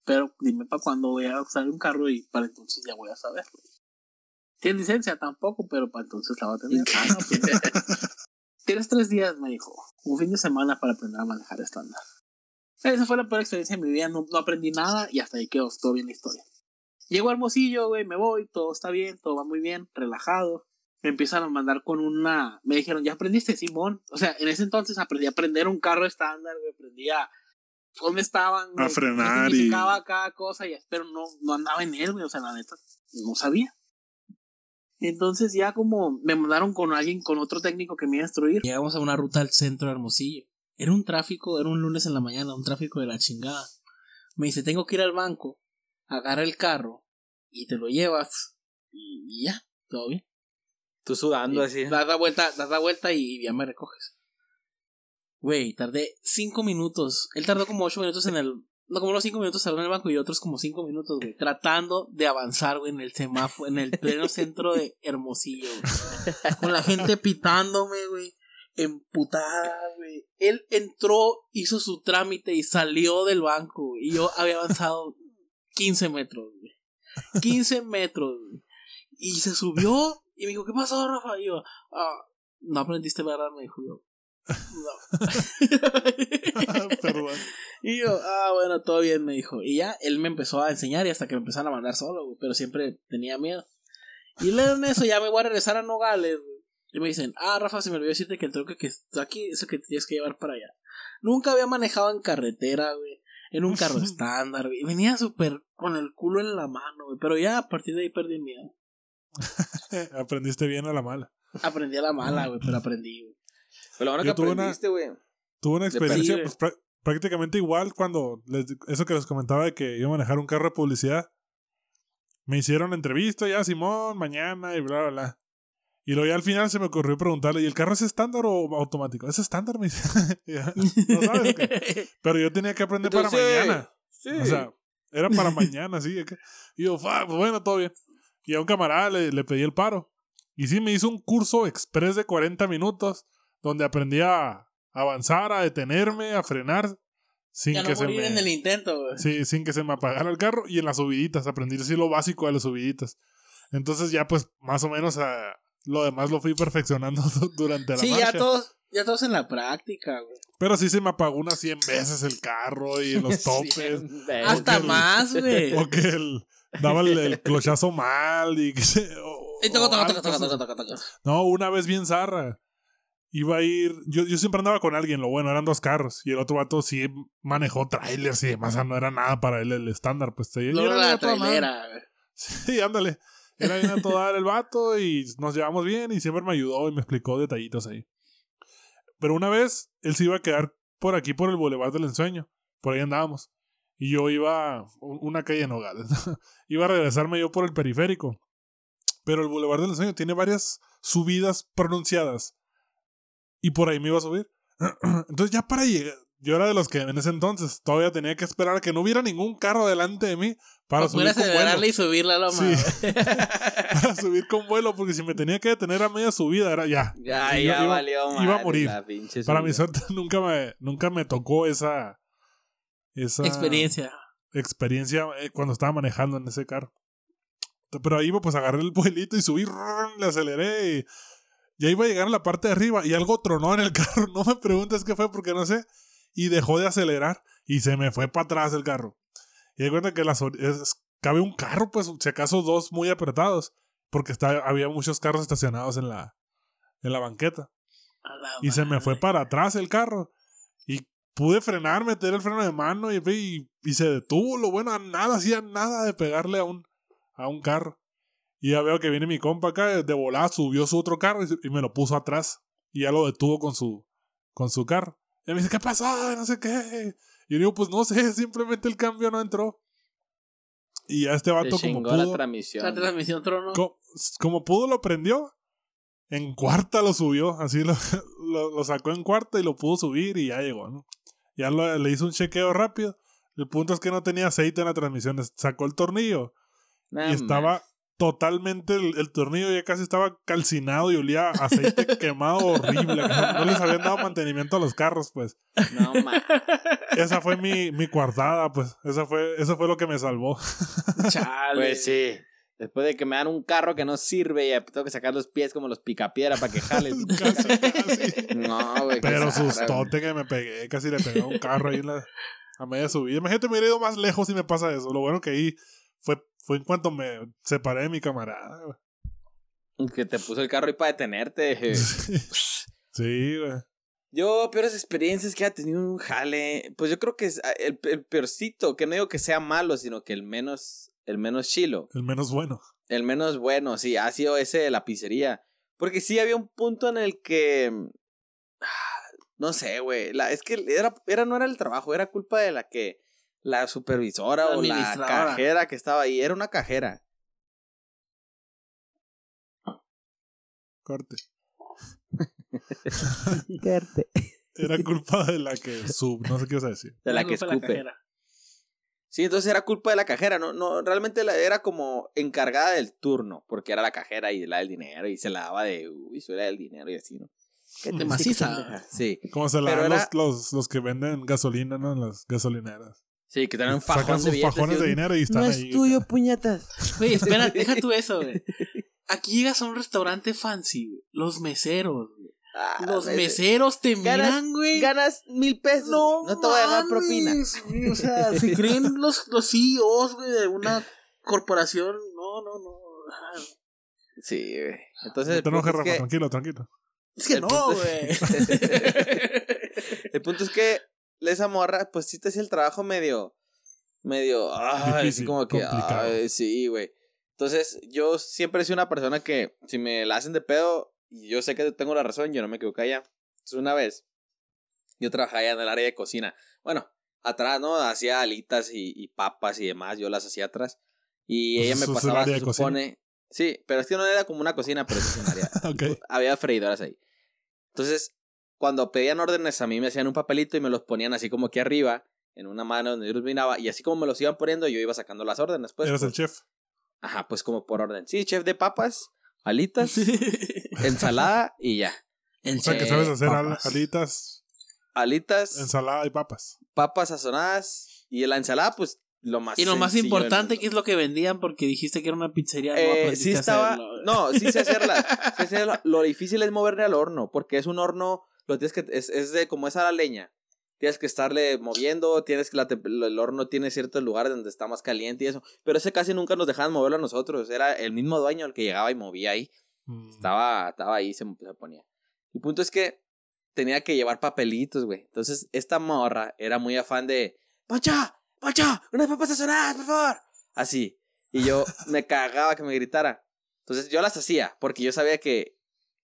Pero dime para cuándo voy a usar un carro y para entonces ya voy a saber. ¿Tienes licencia? Tampoco, pero para entonces la va a tener. Ah, no, pues, Tienes tres días, me dijo. Un fin de semana para aprender a manejar estándar. Esa fue la peor experiencia de mi vida. No, no aprendí nada y hasta ahí quedó todo bien la historia. Llego a Hermosillo, güey, me voy, todo está bien, todo va muy bien, relajado. Me empiezan a mandar con una. Me dijeron, ¿ya aprendiste, Simón? O sea, en ese entonces aprendí a aprender un carro estándar, güey, aprendí a. ¿Dónde estaban? güey? frenar ¿Qué y- cada cosa? Y, pero no, no andaba en él, güey, o sea, la neta, no sabía. Entonces ya como me mandaron con alguien, con otro técnico que me iba a instruir. Llegamos a una ruta al centro de Hermosillo. Era un tráfico, era un lunes en la mañana, un tráfico de la chingada. Me dice, tengo que ir al banco, agarra el carro y te lo llevas y ya, todo bien. Tú sudando así. Das la vuelta, das la vuelta y ya me recoges. Güey, tardé cinco minutos. Él tardó como ocho minutos en el. No, como unos cinco minutos tardó en el banco y otros como cinco minutos, güey. Tratando de avanzar, güey, en el semáforo, en el pleno centro de Hermosillo, güey. Con la gente pitándome, güey. Emputada, güey. Él entró, hizo su trámite y salió del banco. Y yo había avanzado 15 metros, güey. 15 metros, güey. Y se subió y me dijo, ¿qué pasó, Rafa? Y yo, ah, no aprendiste verdad, me dijo yo. No. Perdón. y yo, ah, bueno, todo bien, me dijo. Y ya, él me empezó a enseñar y hasta que me empezaron a mandar solo, güey, pero siempre tenía miedo. Y luego en eso ya me voy a regresar a Nogales, güey. Y me dicen, ah, Rafa, se me olvidó decirte que el troque que está aquí es el que te tienes que llevar para allá. Nunca había manejado en carretera, güey. En un carro estándar, güey. y Venía súper con el culo en la mano, güey. Pero ya a partir de ahí perdí miedo. Aprendiste bien a la mala. Aprendí a la mala, güey, pero aprendí, güey. Pero bueno Yo que tuve una- aprendiste, güey. Tuve una experiencia pues, prá- prácticamente igual cuando les- eso que les comentaba de que iba a manejar un carro de publicidad. Me hicieron entrevista ya, Simón, mañana y bla, bla, bla. Y luego ya al final se me ocurrió preguntarle, ¿y el carro es estándar o automático? Es estándar, me dice. ¿No sabes o qué? Pero yo tenía que aprender para mañana. Sí. O sea, era para mañana, sí. Y yo, "Fuck, pues bueno, todo bien. Y a un camarada le, le pedí el paro. Y sí, me hizo un curso express de 40 minutos donde aprendí a avanzar, a detenerme, a frenar sin ya que no se me... en el intento. Sí, sin que se me apagara el carro y en las subiditas, aprendí así lo básico de las subiditas. Entonces ya pues más o menos a, lo demás lo fui perfeccionando durante la Sí, marcha. ya todos, ya todos en la práctica, güey. Pero sí se me apagó unas 100 veces el carro y los topes. Hasta el- más, güey. o que el, daba el, el clochazo mal y que se... No, una vez bien zarra. Iba a ir. Yo, yo siempre andaba con alguien, lo bueno, eran dos carros. Y el otro vato sí manejó trailers y demás. no era nada para él el estándar. Pues te trailera. Sí, ándale. Era bien a todo dar el vato y nos llevamos bien y siempre me ayudó y me explicó detallitos ahí. Pero una vez él se iba a quedar por aquí, por el Boulevard del Ensueño. Por ahí andábamos. Y yo iba, una calle en Nogales, iba a regresarme yo por el periférico. Pero el Boulevard del Ensueño tiene varias subidas pronunciadas. Y por ahí me iba a subir. Entonces ya para llegar, yo era de los que en ese entonces todavía tenía que esperar a que no hubiera ningún carro delante de mí para poder subir con vuelo. y subir la loma. Sí. para subir con vuelo, porque si me tenía que detener a media subida, era ya. Ya, ya iba- valió iba a morir. la Para mi suerte nunca me, nunca me tocó esa, esa Experiencia. experiencia eh, cuando estaba manejando en ese carro. Pero ahí pues agarré el vuelito y subí, le aceleré y ya iba a llegar a la parte de arriba y algo tronó en el carro. No me preguntes qué fue porque no sé. Y dejó de acelerar y se me fue para atrás el carro. Y de cuenta que las, es- cabe un carro, pues si acaso dos muy apretados. Porque está, había muchos carros estacionados en la, en la banqueta. La Y se me fue para atrás el carro. Y pude frenar, meter el freno de mano y, y, y se detuvo. Lo bueno, a nada, hacía nada de pegarle a un, a un carro. Y ya veo que viene mi compa acá, de volada subió su otro carro y, me lo puso atrás. Y ya lo detuvo con su, con su carro. Y me dice, ¿qué pasó? No sé qué. Y yo digo, pues no sé, simplemente el cambio no entró. Y ya este Te vato como chingó la pudo, transmisión. La transmisión trono. co- como pudo lo prendió. En cuarta lo subió, así lo, lo, lo sacó en cuarta y lo pudo subir y ya llegó, ¿no? Ya lo- le hizo un chequeo rápido. El punto es que no tenía aceite en la transmisión. Sacó el tornillo y estaba totalmente, el, el tornillo ya casi estaba calcinado y olía aceite quemado horrible. No, no les habían dado mantenimiento a los carros, pues. No, man. Esa fue mi, mi coartada, pues. Esa fue, eso fue lo que me salvó. Chale. Pues sí. Después de que me dan un carro que no sirve y tengo que sacar los pies como los picapiedra para que jale. Casi, casi. No, güey. Pero sustote que me pegué, casi le pegué a un carro ahí en la, a media subida. Imagínate, me hubiera ido más lejos si me pasa eso. Lo bueno que ahí fue, fue en cuanto me separé de mi camarada. Que te puso el carro ahí para detenerte. Sí, güey. Yo, peores experiencias que ha tenido un jale. Pues yo creo que es ah, el, el peorcito, que no digo que sea malo, sino que el menos, el menos chilo. El menos bueno. El menos bueno, sí, ha sido ese de la pizzería. Porque sí había un punto en el que. No sé, güey. la- Es que era, era, no era el trabajo, era culpa de la que. La supervisora La o la cajera que estaba ahí. Era una cajera. Corte. Era culpa de la que sub. No sé qué ibas a decir. De la que fue la escupe. cajera. Sí, entonces era culpa de la cajera, no, no, realmente la- era como encargada del turno, porque era la cajera y la del dinero, y se la daba de, uy, soy la del dinero y así, ¿no? ¿Qué De te maciza. Sí, Como se la dan era- los, los, los que venden gasolina, ¿no? En las gasolineras. sí, que Sacan fajón de sus billetes. fajones de dinero y están no ahí. es tuyo, puñetas. Güey, espera, deja tú eso, güey. Aquí llegas a un restaurante fancy. Los meseros. Ah, Los meseros te Ganas- miran, güey. Ganas mil pesos. No, te voy a dejar propina. güey, O sea, se creen los, los CEOs, güey, de una corporación. No, no, no. Ah, Sí, güey. Entonces, No te enojes, punto Rafa, que- tranquilo, tranquilo. Es que El no, punto- güey. el punto es que esa morra, pues sí te hacía el trabajo medio, medio, ay, así Difícil, como que, complicado. ay, sí, güey. Entonces, yo siempre he sido una persona que, si me la hacen de pedo, y yo sé que tengo la razón, yo no me quedo callado. Entonces, una vez, yo trabajaba allá en el área de cocina. Bueno, atrás, ¿no? Hacía alitas y, y papas y demás, yo las hacía atrás. Y Pues ella me el pasaba, se cocina. supone... Sí, pero es que no era como una cocina, pero es un área Ok. había freidoras ahí. Entonces, cuando pedían órdenes, a mí me hacían un papelito y me los ponían así como aquí arriba, en una mano donde yo los miraba, y así como me los iban poniendo, yo iba sacando las órdenes. Pues, Eres el por- chef. Ajá, pues como por orden. Sí, chef de papas, alitas, ensalada y ya. O sea, que sabes hacer papas. alitas, Alitas, ensalada y papas. papas sazonadas y la ensalada, pues lo más Y lo más importante. ¿qué es lo que vendían? Porque dijiste que era una pizzería. no Eh, sí estaba. hacerlo. No, sí sé hacerla. sí sé hacerla. Lo difícil es moverle al horno, porque es un horno, lo tienes que, es, es de como es a la leña. Tienes que estarle moviendo, tienes que la el horno tiene ciertos lugares donde está más caliente y eso. Pero ese casi nunca nos dejaban moverlo a nosotros. Era el mismo dueño el que llegaba y movía ahí. Mm. Estaba, estaba ahí, se, se ponía. El punto es que tenía que llevar papelitos, güey. Entonces, esta morra era muy afán de, ¡Pancha! ¡Pancha! ¡Unas papas sazonadas, por favor! Así. Y yo me cagaba que me gritara. Entonces, yo las hacía, porque yo sabía que,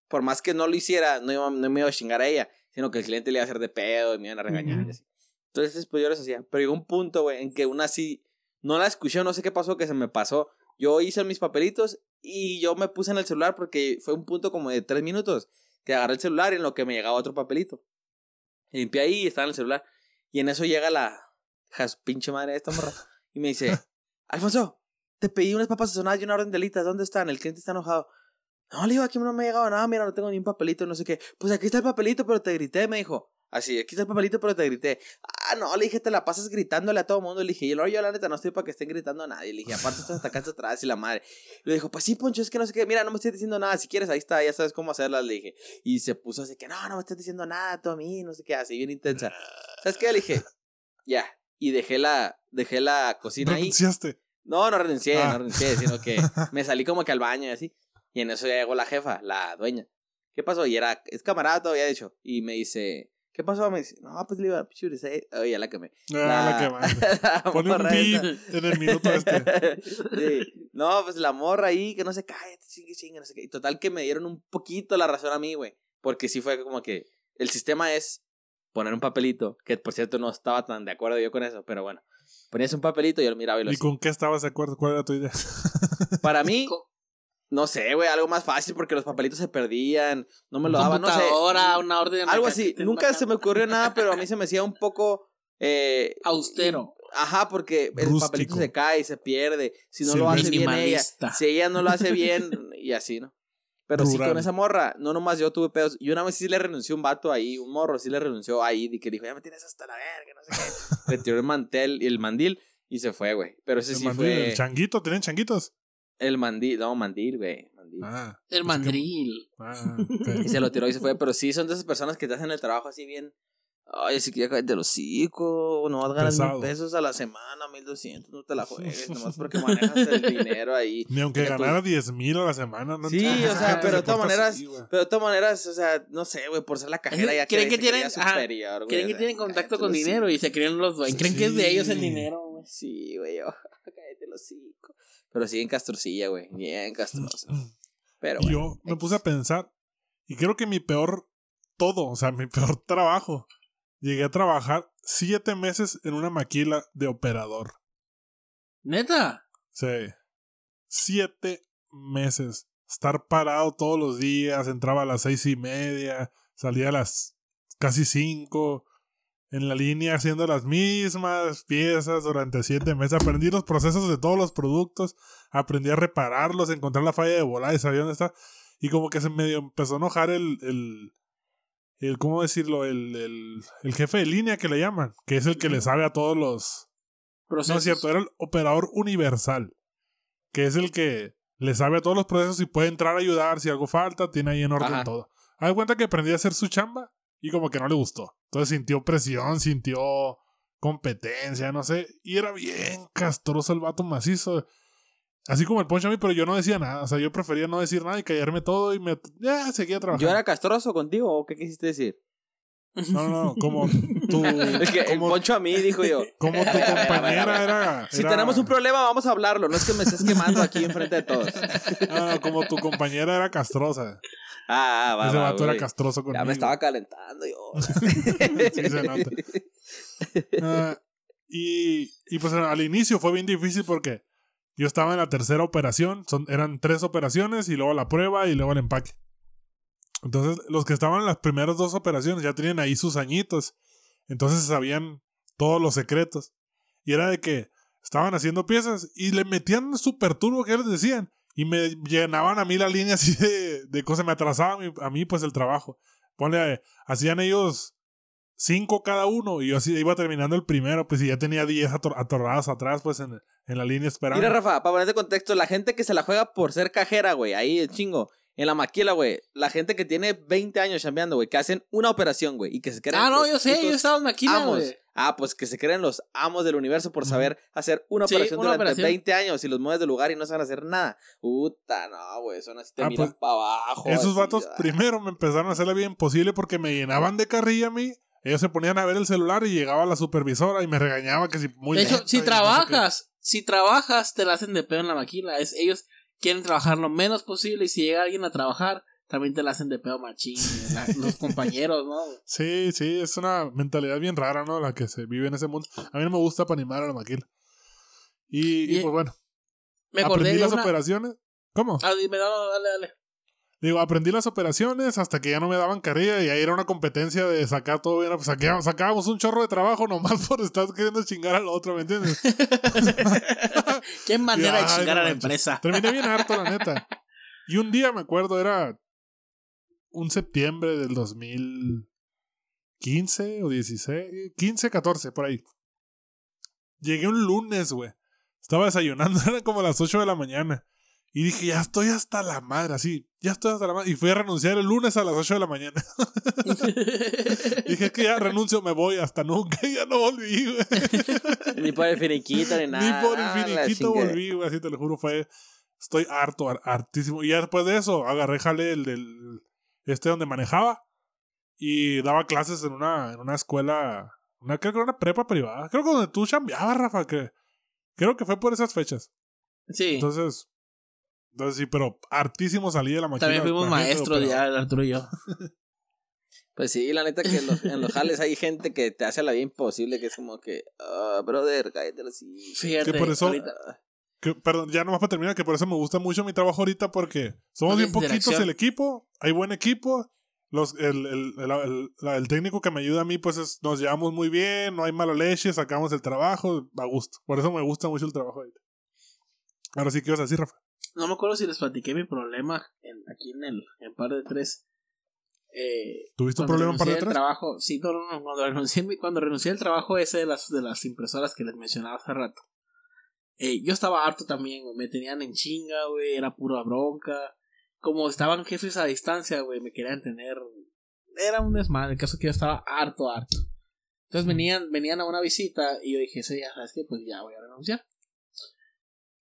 por más que no lo hiciera, no, iba, no me iba a chingar a ella, sino que el cliente le iba a hacer de pedo y me iban a regañar. y Ujú. así. Entonces, pues yo les hacía. Pero llegó un punto, güey, en que una así, no la escuché, no sé qué pasó, que se me pasó. Yo hice mis papelitos y yo me puse en el celular porque fue un punto como de tres minutos que agarré el celular y en lo que me llegaba otro papelito. Y limpié ahí y estaba en el celular. Y en eso llega la jas, pinche madre de esta morra y me dice, Alfonso, te pedí unas papas sazonadas y una orden de alitas, ¿dónde están? El cliente está enojado. No, le digo, aquí no me ha llegado nada, mira, no tengo ni un papelito, no sé qué. Pues aquí está el papelito, pero te grité, me dijo. Así, aquí está el papelito, pero te grité. Ah, no, le dije, te la pasas gritándole a todo el mundo. Le dije, yo, no, yo la neta no estoy para que estén gritando a nadie. Le dije, aparte estás hasta acá atrás y la madre. Le dijo, pues sí, Poncho, es que no sé qué. Mira, no me estoy diciendo nada. Si quieres, ahí está, ya sabes cómo hacerla. Le dije. Y se puso así que, no, no me estás diciendo nada tú a mí, no sé qué, así bien intensa. ¿Sabes qué? Le dije, ya. Y dejé la, dejé la cocina ahí. ¿Renunciaste? No, no renuncié, Ah. no renuncié, sino que me salí como que al baño y así. Y en eso ya llegó la jefa, la dueña. ¿Qué pasó? Y era, es camarada todavía, de hecho. Y me dice, ¿qué pasó? Me dice, no, pues le iba, pichuri, se- Oye, ya la quemé. Ah, la que va. la Pone un beat esa. en el minuto este. Sí. No, pues la morra ahí, que no se cae, chingue, chingue, no sé qué. Y total que me dieron un poquito la razón a mí, güey. Porque sí fue como que el sistema es poner un papelito, que por cierto no estaba tan de acuerdo yo con eso, pero bueno. Ponías un papelito y yo lo miraba y lo ¿Y hacía. con qué estabas de acuerdo? ¿Cuál era tu idea? Para mí, no sé, güey, algo más fácil porque los papelitos se perdían, no me lo daban, no sé. una orden. Algo así. Nunca se me ocurrió nada, pero a mí se me hacía un poco eh, Austero. Ajá, porque el Rústico. papelito se cae y se pierde. Si no lo hace bien ella. Si ella no lo hace bien, y así, ¿no? Pero sí, con esa morra, no nomás yo tuve pedos. Y una vez sí le renunció un vato ahí, un morro, sí le renunció ahí, y que dijo, ya me tienes hasta la verga, no sé qué. Retiró el mantel y el mandil y se fue, güey. Pero ese El sí mandil, fue. el changuito, ¿tienen changuitos? El mandil, no, mandil, güey. Mandil. Ah, El mandril. ah, Y se lo tiró y se fue. Pero sí, son de esas personas que te hacen el trabajo así bien. Ay, así que ya cállate los hocico. No vas a ganar Pesado. mil pesos a la semana, mil doscientos. No te la juegues. nomás porque manejas el dinero ahí. Ni aunque ganara 10 mil a la semana. No Sí, o sea, pero de todas maneras- así. Pero de todas maneras, o sea, no sé, güey, por ser la cajera ya ¿Creen que tienen- superior, güey, Creen que tienen contacto con dinero y se creen los dueños. Creen que es de ellos el dinero, güey. Sí, güey, yo. Cállate los cinco. Pero sí en castrocilla, güey. Bien castroso. Pero Y bueno. yo me puse a pensar, y creo que mi peor todo, o sea, mi peor trabajo, llegué a trabajar siete meses en una maquila de operador. Neta. Sí. Siete meses. Estar parado todos los días, entraba a las seis y media, salía a las casi cinco, en la línea haciendo las mismas piezas durante siete meses. Aprendí los procesos de todos los productos, aprendí a repararlos, encontrar la falla de volada y sabía dónde está. Y como que se medio empezó a enojar el, el, el ¿cómo decirlo? El, el, el jefe de línea que le llaman, que es el que le sabe a todos los, no Procesos. es cierto, era el operador universal, que es el que le sabe a todos los procesos y puede entrar a ayudar si algo falta, tiene ahí en orden Ajá. todo. Haz cuenta que aprendí a hacer su chamba y como que no le gustó. Entonces sintió presión, sintió competencia, no sé, y era bien castroso el vato macizo. Así como el poncho a mí, pero yo no decía nada. O sea, yo prefería no decir nada y callarme todo y me... Ya, seguía trabajando. ¿Yo era castroso contigo o qué quisiste decir? No, no, no, como tu... Es que el poncho a mí, dijo yo. como tu compañera era... Si era- tenemos un problema, vamos a hablarlo. No es que me estés quemando aquí enfrente de todos. No, no, como tu compañera era castrosa. Ah, ah, va, Ese va, vato era castroso conmigo. Ya me estaba calentando yo. Sí, se nota. Ah, y, y pues al inicio fue bien difícil porque yo estaba en la tercera operación, son, eran tres operaciones y luego la prueba y luego el empaque. Entonces los que estaban en las primeras dos operaciones ya tenían ahí sus añitos, entonces sabían todos los secretos. Y era de que estaban haciendo piezas y le metían super turbo que les decían. Y me llenaban a mí la línea así de, de cosas, me atrasaba a mí, pues el trabajo. Ponle, hacían ellos cinco cada uno y yo así iba terminando el primero, pues y ya tenía diez ator- atorradas atrás, pues en, en la línea esperando. Mira, Rafa, para ponerte contexto, la gente que se la juega por ser cajera, güey, ahí el chingo. En la maquila, güey. La gente que tiene 20 años chambeando, güey, que hacen una operación, güey, y que se creen. Ah, no, los yo sé, yo estaba en maquina, amos. güey. Ah, pues que se creen los amos del universo por saber hacer una Sí, operación una durante operación. 20 años y los mueves de lugar y no saben hacer nada. Puta, no, güey, son así, te Ah, miran pues, para abajo. Esos así, vatos ah. primero me empezaron a hacer la vida imposible porque me llenaban de carrilla a mí. Ellos se ponían a ver el celular y llegaba la supervisora y me regañaba que si muy de hecho, si no sé qué. trabajas, si trabajas, te la hacen de pedo en la maquila. Es, ellos quieren trabajar lo menos posible y si llega alguien a trabajar, también te la hacen de pedo machín, la- los compañeros, ¿no? Sí, sí, es una mentalidad bien rara, ¿no? La que se vive en ese mundo. A mí no me gusta para animar a la maquila. Y, y, pues bueno, Me acordé aprendí de las una... operaciones. ¿Cómo? Ah, dime, no, dale, dale. Digo, aprendí las operaciones hasta que ya no me daban carrilla y ahí era una competencia de sacar todo bien. Pues saqueamos- sacábamos un chorro de trabajo nomás por estar queriendo chingar al otro, ¿me entiendes? Qué manera de chingar a la empresa. Terminé bien harto, la neta. Y un día me acuerdo, era un septiembre del 2015 o 16, 15, 14, por ahí. Llegué un lunes, güey. Estaba desayunando, eran como las 8 de la mañana. Y dije, ya estoy hasta la madre, así, ya estoy hasta la madre. Y fui a renunciar el lunes a las 8 de la mañana. dije, es que ya renuncio, me voy hasta nunca. Ya no volví, güey. Ni por el finiquito ni nada. Ni por el finiquito volví, güey, así te lo juro, fue. Estoy harto, har- hartísimo. Y ya después de eso, agarré jale el del. Este donde manejaba. Y daba clases en una, en una escuela. Una, creo que era una prepa privada. Creo que donde tú chambeabas, Rafa, que. Creo que fue por esas fechas. Sí, Entonces. Entonces sí, pero hartísimo salí de la máquina. también fuimos maestros ya, el Arturo y yo. Pues sí, la neta que en los, en los jales hay gente que te hace la vida imposible, que es como que, ah, brother, cállate así. Fíjate, Que por eso- ahorita- Que, perdón, ya nomás para terminar, que por eso me gusta mucho mi trabajo ahorita, porque somos No bien poquitos el equipo, hay buen equipo. Los, el, el, el, el- técnico que me ayuda a mí, pues es- nos llevamos muy bien, no hay mala leche, sacamos el trabajo, a gusto. Por eso me gusta mucho el trabajo ahorita. Ahora sí, ¿qué ibas a decir, Rafa? No me acuerdo si les platiqué mi problema en, aquí en el en par de tres. Eh, ¿Tuviste un problema en par de tres? trabajo, sí, no, no, no, cuando renuncié, cuando renuncié al trabajo ese de las, de las impresoras que les mencionaba hace rato. Eh, yo estaba harto también, güey, me tenían en chinga, güey, era pura bronca. Como estaban jefes a distancia, güey, me querían tener. Era un desmadre, el caso que yo estaba harto, harto. Entonces venían, venían a una visita y yo dije, sí, ya sabes que pues ya voy a renunciar.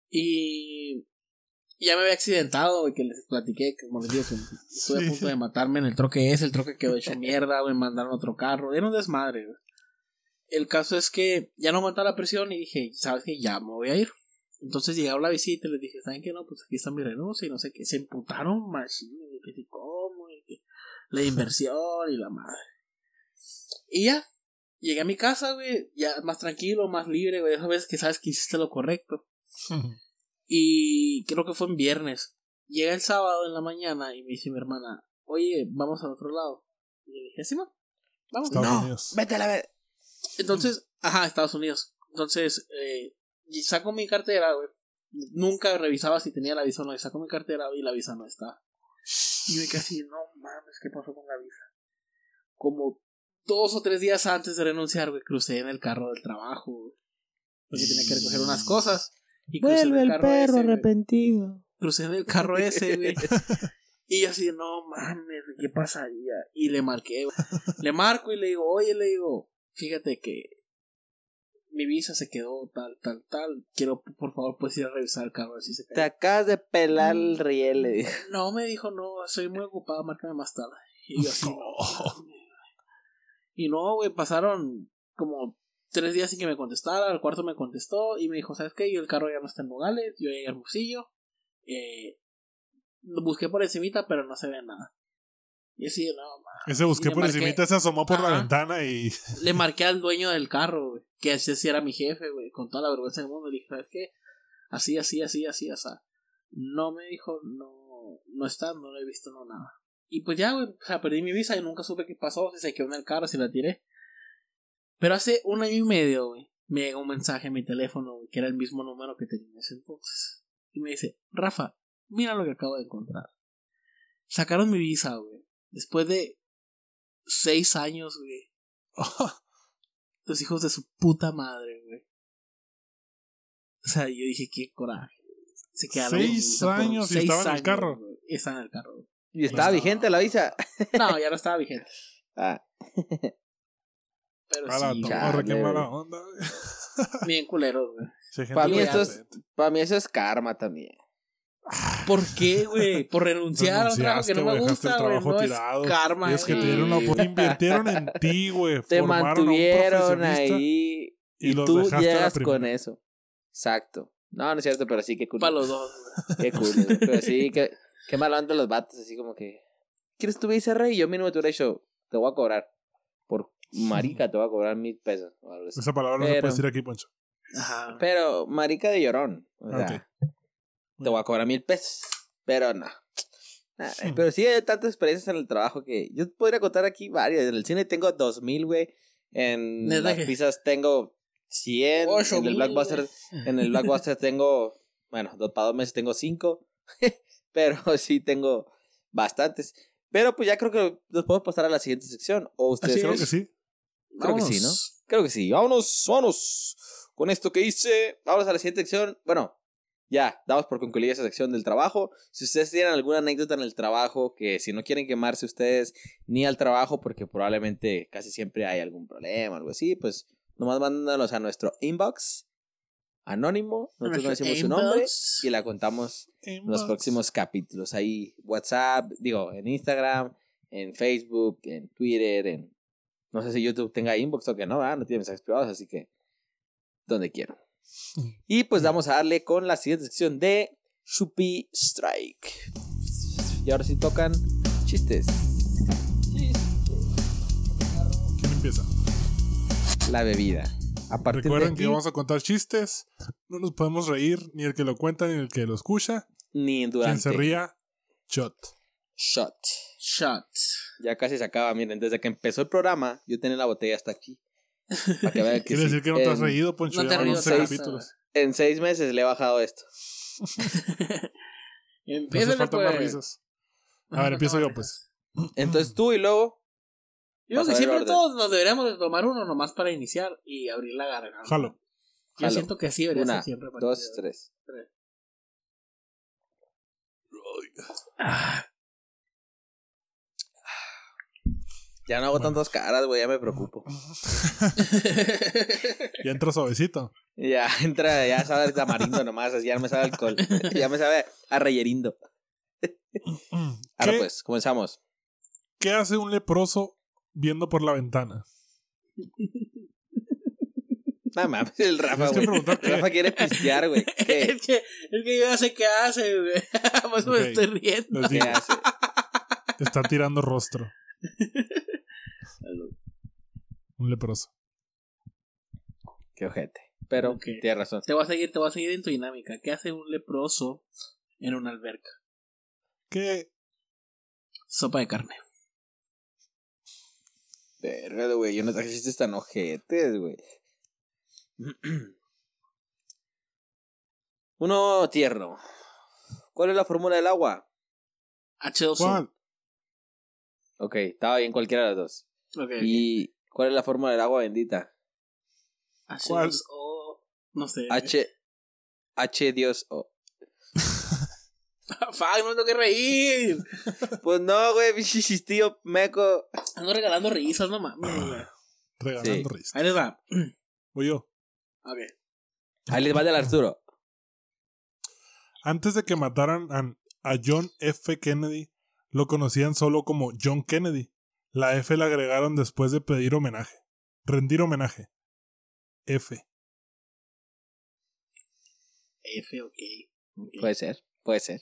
Y ya me había accidentado, güey, que les platiqué, que como les digo, que estuve Sí. a punto de matarme en el troque ese, el troque quedó hecho mierda, güey, mandaron otro carro, era un desmadre, güey. El caso es que ya no aguantaba la presión y dije, ¿sabes qué? Ya me voy a ir. Entonces llegaron a la visita y les dije, ¿saben qué? No, pues aquí está mi renuncia y no sé qué. Se emputaron machín, y que si cómo, y que la inversión y la madre. Y ya, llegué a mi casa, güey, ya más tranquilo, más libre, güey. Esa vez que sabes que hiciste lo correcto. Y creo que fue en viernes. Llega el sábado en la mañana y me dice mi hermana, oye, vamos al otro lado. Y le dije, sí, ma, vamos. Estados No. Unidos. Vete a la vez. Entonces, ajá, Estados Unidos. Entonces, eh, y saco mi cartera, güey. Nunca revisaba si tenía la visa o no. Y saco mi cartera y la visa no está. Y me quedé así, no mames, ¿qué pasó con la visa? Como dos o tres días antes de renunciar, güey, crucé en el carro del trabajo, güey. Porque tenía que recoger unas cosas. Y en el ese, güey. arrepentido. Crucé en el carro ese, güey. Y yo así, no mames, ¿qué pasaría? Y le marqué, güey. Le marco y le digo, oye, le digo, fíjate que mi visa se quedó tal, tal, tal. Quiero, por favor, puedes ir a revisar el carro a ver si se Te acabas de pelar el riel, le dije. No, me dijo, no, estoy muy ocupado, márcame más tarde. Y yo así, no. Y no, güey, pasaron como tres días sin que me contestara. Al cuarto me contestó y me dijo, ¿sabes qué? Yo el carro ya no está en Nogales, yo llegué a Hermosillo. Eh, lo busqué por encimita, pero no se ve nada. Y así, no, ma. Ese busqué por marqué- encimita, se asomó por la ventana y. Le marqué al dueño del carro. Que ese sí era mi jefe, güey. Con toda la vergüenza del mundo. Le dije, ¿sabes qué? Así, así, así, así, así. No me dijo, no, no está, no lo he visto, no nada. Y pues ya, güey, o sea, perdí mi visa y nunca supe qué pasó, si se quedó en el carro, si la tiré. Pero hace un año y medio, güey, me llegó un mensaje a mi teléfono, güey, que era el mismo número que tenía en ese entonces. Y me dice, Rafa, mira lo que acabo de encontrar. Sacaron mi visa, güey. Después de seis años, güey. Los hijos de su puta madre, güey. O sea, yo dije, qué coraje. Se quedaron Seis años y seis estaba en el años, carro. güey. Estaba en el carro, güey. ¿Y estaba No. vigente la visa? No, ya no estaba vigente. Ah, Pero A la sí, torre, chale, qué mala güey. onda, bien culeros, güey. Sí, Para mí esto es- eso es karma también. ¿Por qué, güey? Por renunciar a un trabajo que no me gusta, el No es trabajo karma. Y es que te dieron la oportunidad, invirtieron en ti, güey. Te mantuvieron ahí y y, los tú llegas con eso. Exacto. No, no es cierto, pero sí, qué cool. Para los dos, güey. Qué cool. güey. Pero sí, qué, qué mal onda los vatos, así como que. ¿quieres tu BCR? Y yo mínimo te hubiera dicho, te voy a cobrar. Marica te voy a cobrar mil pesos. o algo así. Esa palabra no se Pero- puede decir aquí, Poncho. Ajá. Pero marica de llorón. O sea, Ok. te voy a cobrar mil pesos. Pero no. Nah, Hmm. Pero sí hay tantas experiencias en el trabajo que yo podría contar aquí varias. En el cine tengo dos mil, güey. En ¿Neta las que? pizzas tengo 100. Ocho en el Blackbuster, en el Blackbuster tengo, bueno, dos, para dos meses tengo cinco. pero sí tengo bastantes. Pero pues ya creo que nos podemos pasar a la siguiente sección. O ustedes Así Creo que sí. Creo que sí, ¿no? Creo que sí. Vámonos, vámonos. Con esto que hice, vamos a la siguiente sección. Bueno, ya, damos por concluida esa sección del trabajo. Si ustedes tienen alguna anécdota en el trabajo, que si no quieren quemarse ustedes ni al trabajo, porque probablemente casi siempre hay algún problema o algo así, pues nomás mándanos a nuestro inbox anónimo. Nosotros no decimos su nombre inbox. y la contamos en los próximos capítulos. Ahí, WhatsApp, digo, en Instagram, en Facebook, en Twitter, en. No sé si YouTube tenga inbox o que no, ¿verdad? No tiene mensajes privados, así que. Donde quiero. Y pues vamos a darle con la siguiente sección de Shupi Strike. Y ahora sí tocan chistes. ¿Quién empieza? La bebida. A partir Recuerden de que aquí, vamos a contar chistes. No nos podemos reír ni el que lo cuenta ni el que lo escucha. ni Quien durante. se ría, shot. Shot. Shot. Ya casi se acaba. Miren, desde que empezó el programa, yo tenía la botella hasta aquí. Para que vean que Quiere sí, decir que no te has en- reído, Poncho. no te ya has van reído 11 tanto. capítulos. En seis meses le he bajado esto. No hace Empieza falta pues. más risas. A ver, empiezo yo, pues. Entonces tú y luego. Yo ver siempre todos nos deberíamos de tomar uno nomás para iniciar y abrir la garganta. Jalo. Yo Jalo. siento que así debería Una, ser siempre. dos, hoy. tres. Ah, Ya no hago tantas caras, güey, ya me preocupo. Ya entra suavecito. Ya entra, ya sabe el tamarindo nomás, así ya no me sabe alcohol. ya me sabe a reyerindo. Ahora ¿Qué, pues, comenzamos. ¿Qué hace un leproso viendo por la ventana? No mames, el Rafa, güey. Rafa quiere pistear, güey. Es, que, es que yo ya sé qué hace, güey. Por eso me estoy riendo. ¿Qué hace? está tirando rostro. Un leproso. Qué ojete. Pero, tienes razón. Te voy a seguir, te voy a seguir en tu dinámica. ¿Qué hace un leproso en una alberca? ¿Qué? Sopa de carne. Verga, güey, yo no traje chistes tan ojetes, güey. Uno tierno. ¿Cuál es la fórmula del agua? H2O. ¿Cuál? Ok, estaba bien cualquiera de las dos. ¿Y cuál es la fórmula del agua bendita? ¿Cuál? H2O. No sé. H. H Dios O. Fuck, no me tengo que reír. Pues no, güey, pinche chistillo meco. Ando regalando risas, no mames, güey. Regalando Sí. risas. Ahí les va. Voy yo. Ok. Ahí les va el Arturo. Antes de que mataran a, a John F. Kennedy, lo conocían solo como John Kennedy. La F la agregaron después de pedir homenaje. Rendir homenaje. F. F, ok. Ok. Puede ser, puede ser.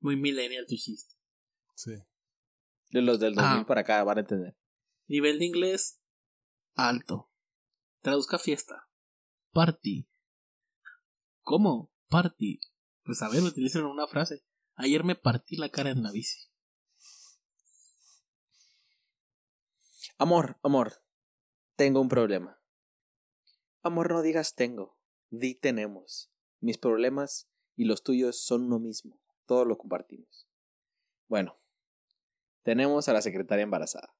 Muy millennial tu chiste. Sí. De los del 2000 Ah. para acá van a entender. Nivel de inglés alto. Traduzca fiesta. Party. ¿Cómo? Party. Pues a ver, utilicen una frase. Ayer me partí la cara en la bici. Amor, amor. Tengo un problema. Amor, no digas tengo. Di tenemos. Mis problemas y los tuyos son uno mismo. Todo lo compartimos. Bueno. Tenemos a la secretaria embarazada.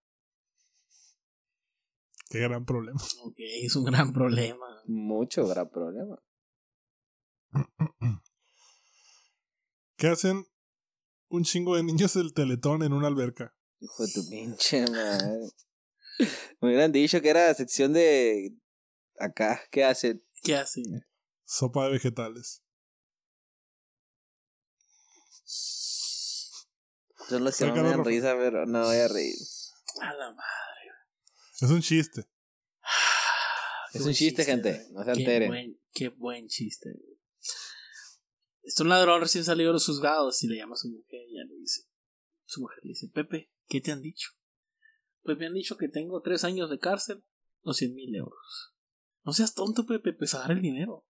Qué gran problema. Ok, es un gran problema. Mucho gran problema. ¿Qué hacen un chingo de niños del teletón en una alberca? Hijo de tu pinche madre. Me hubieran dicho que era sección de acá. ¿Qué hacen? ¿Qué hace? Sopa de vegetales. Son los que no me dan risa, pero no voy a reír. A la madre. Es un chiste. Es Qué un chiste, gente. No se Qué alteren. buen- Qué buen chiste. güey. Es un ladrón recién salido de los juzgados y le llama a su mujer y ya le dice: Su mujer le dice, Pepe, ¿qué te han dicho? Pues me han dicho que tengo tres años de cárcel o cien mil euros. No seas tonto, Pepe, pues a dar el dinero.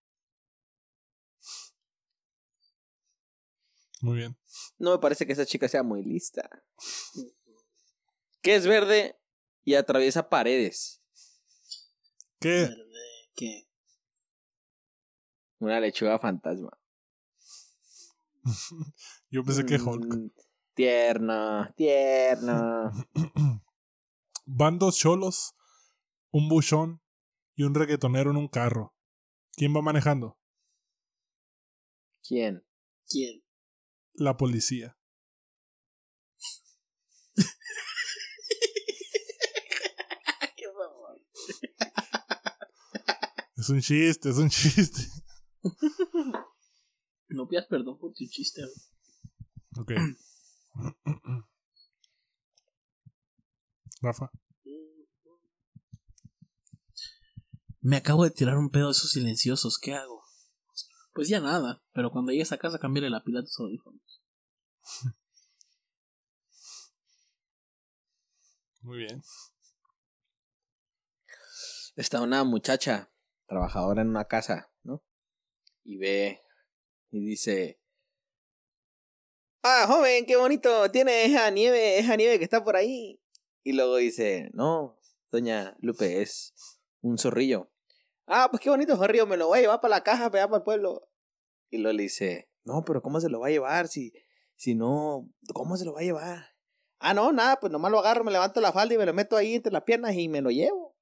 Muy bien. No me parece que esa chica sea muy lista. Que es verde y atraviesa paredes. ¿Qué? Verde, ¿Qué? Una lechuga fantasma. Yo pensé que Hulk. Mm, Tierno, tierno. Van dos cholos, un buchón y un reggaetonero en un carro. ¿Quién va manejando? ¿Quién? ¿Quién? La policía. ¿Qué favor? Es un chiste, es un chiste. No pidas perdón por tu chiste. Ok. Rafa. Me acabo de tirar un pedo de esos silenciosos. ¿Qué hago? Pues ya nada. Pero cuando llegues a casa, cambiarle la pila a tus audífonos. Muy bien. Está una muchacha trabajadora en una casa, ¿no? Y ve y dice, ah, joven, qué bonito, tiene esa nieve, esa nieve que está por ahí. Y luego dice, no, doña Lupe, es un zorrillo. Ah, pues qué bonito zorrillo, me lo voy a llevar para la caja, para para el pueblo. Y luego le dice, no, pero ¿cómo se lo va a llevar? Si, si no, ¿cómo se lo va a llevar? Ah, no, nada, pues nomás lo agarro, me levanto la falda y me lo meto ahí entre las piernas y me lo llevo.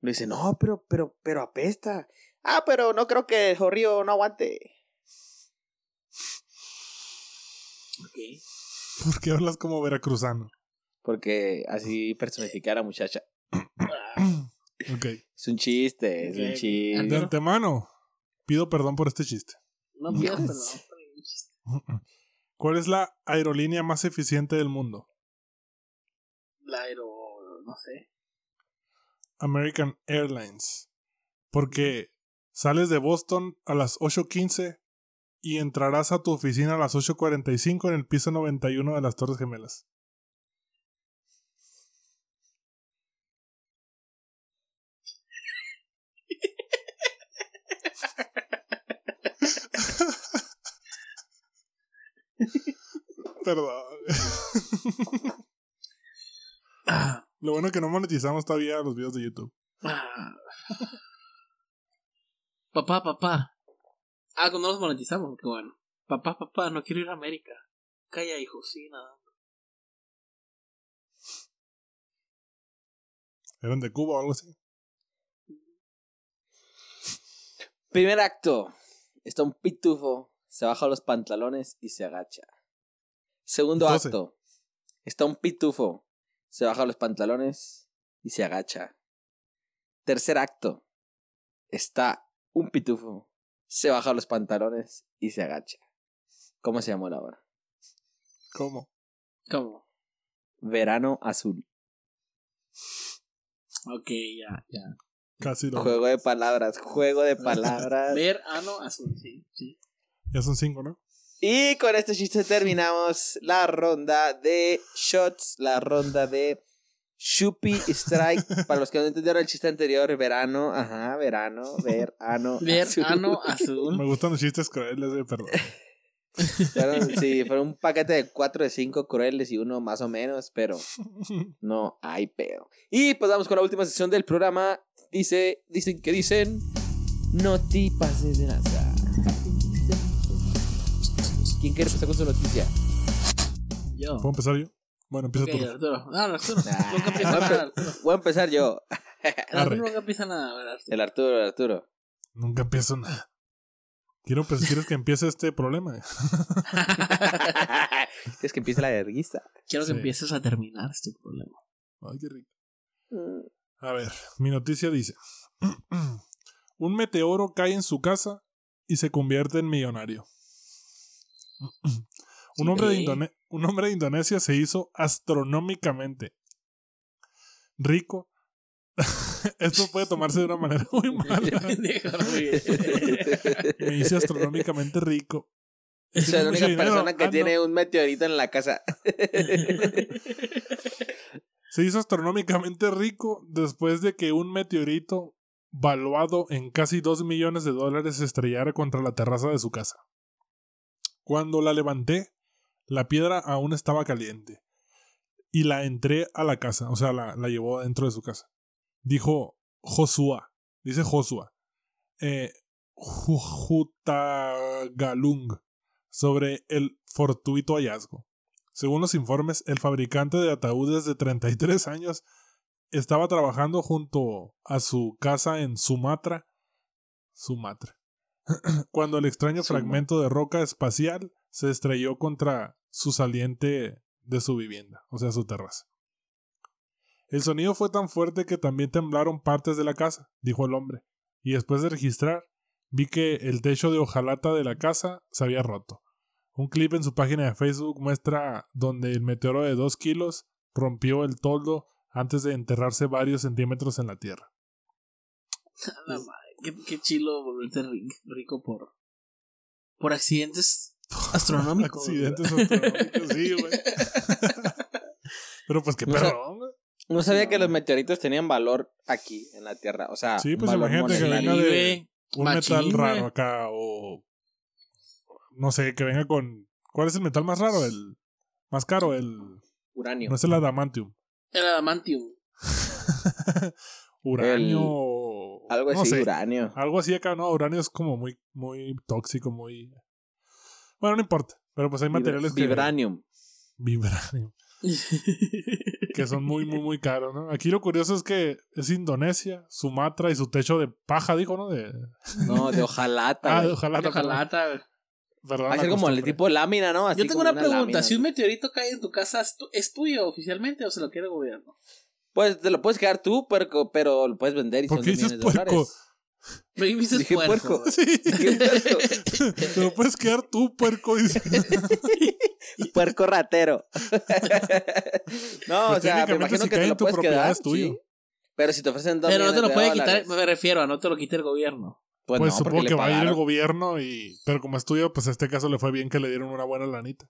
Le dice, no, pero, pero, pero apesta. Ah, pero no creo que el zorrillo no aguante. Ok. ¿Por qué hablas como veracruzano? Porque así personifica a la muchacha. Ok. Es un chiste, es un ok. De chiste. antemano, pido perdón por este chiste. No Hijos. perdón por el chiste. ¿Cuál es la aerolínea más eficiente del mundo? La aero. No sé. American Airlines. Porque sales de Boston a las 8.15 y entrarás a tu oficina a las 8.45 en el piso 91 de las Torres Gemelas. Perdón. Lo bueno es que no monetizamos todavía los videos de YouTube. Papá, papá. Ah, no los monetizamos, qué bueno. Papá, papá, no quiero ir a América. Calla, hijo, sí, nada. ¿Eran de Cuba o algo así? Primer acto. Está un pitufo, se baja los pantalones y se agacha. Segundo acto. Está un pitufo, se baja los pantalones y se agacha. Tercer acto. Está un pitufo, se baja los pantalones y se agacha. ¿Cómo se llamó la obra? ¿Cómo? ¿Cómo? Verano azul. Ok, ya, ya. Casi lo. Juego de palabras, juego de palabras. Ver, ano, azul, sí, sí. Ya son cinco, ¿no? Y con este chiste terminamos la ronda de shots, la ronda de Shupi Strike. Para los que no entendieron el chiste anterior, verano, ajá, verano, ver, ano, Ver, azul. ano, Me azul. gustan los chistes crueles, eh, perdón. Fueron- sí, fueron un paquete de cuatro de cinco crueles y uno más o menos, pero no hay pedo. Y pues vamos con la última sección del programa. Dice, dicen que dicen, no te pases de lanza. ¿Quién quiere empezar con su noticia? Yo. ¿Puedo empezar yo? Bueno, empieza tú. Arturo. No, no, Arturo. Nunca empieza voy, a nada, empe- Arturo. voy a empezar yo. El Arturo nunca empieza nada, a ver, Arturo. El Arturo, el Arturo. Nunca empiezo nada. Quiero, pues, ¿Quieres que empiece este problema? es que empiece la verguista. Quiero que Sí. empieces a terminar este problema. Ay, qué rico. A ver, mi noticia dice: Un meteoro cae en su casa y se convierte en millonario. Un hombre, de Ok. Indone- un hombre de Indonesia se hizo astronómicamente rico. Esto puede tomarse de una manera muy mala. Me hice astronómicamente rico Soy la única persona que tiene un meteorito en la casa. Se hizo astronómicamente rico después de que un meteorito valuado en casi 2 millones de dólares se estrellara contra la terraza de su casa. Cuando la levanté, la piedra aún estaba caliente. Y la entré a la casa, o sea, la, la llevó dentro de su casa. Dijo Josua, dice Josua, eh, Jutagalung, sobre el fortuito hallazgo. Según los informes, el fabricante de ataúdes de 33 años estaba trabajando junto a su casa en Sumatra, Sumatra, cuando el extraño fragmento de roca espacial se estrelló contra su saliente de su vivienda, o sea, su terraza. El sonido fue tan fuerte que también temblaron partes de la casa, dijo el hombre, y después de registrar, vi que el techo de hojalata de la casa se había roto. Un clip en su página de Facebook muestra donde el meteoro de dos kilos rompió el toldo antes de enterrarse varios centímetros en la tierra. qué, qué chilo volverte rico por, por accidentes astronómicos. accidentes astronómicos, sí, güey. Pero pues qué perro, no sabía que los meteoritos tenían valor aquí en la Tierra. O sea, sí, pues imagínate que venga de un metal raro acá o no sé, que venga con ¿Cuál es el metal más raro? El más caro, el uranio. No es el adamantium. El adamantium. uranio. Algo así, uranio. Algo así acá, no, uranio es como muy muy tóxico, muy Bueno, no importa, pero pues hay materiales Vibranium. que Vibranium. que son muy, muy, muy caros, ¿no? Aquí lo curioso es que es Indonesia, Sumatra y su techo de paja, dijo, ¿no? De... No, de hojalata. ah, de hojalata. De hojalata. Perdón, Va a ser como el tipo de lámina, ¿no? Yo tengo una, pregunta. si un meteorito cae en tu casa, ¿es tuyo oficialmente o se lo quiere el gobierno? Pues te lo puedes quedar tú, puerco, pero lo puedes vender y ¿Por son qué dices de puerco? dólares. Me dices Dije puerco. puerco. Sí. Dije puerco. Te lo puedes quedar tú, puerco. puerco ratero. no, o sea, me imagino si que te lo tu puedes propiedad, quedar. es tuyo. sí. Pero si te ofrecen dos Pero no te millones lo de puede dólares, quitar, me refiero a no te lo quite el gobierno. Pues, Pues, no, supongo le que va a ir el gobierno y... Pero como es tuyo, pues a este caso le fue bien que le dieron una buena lanita.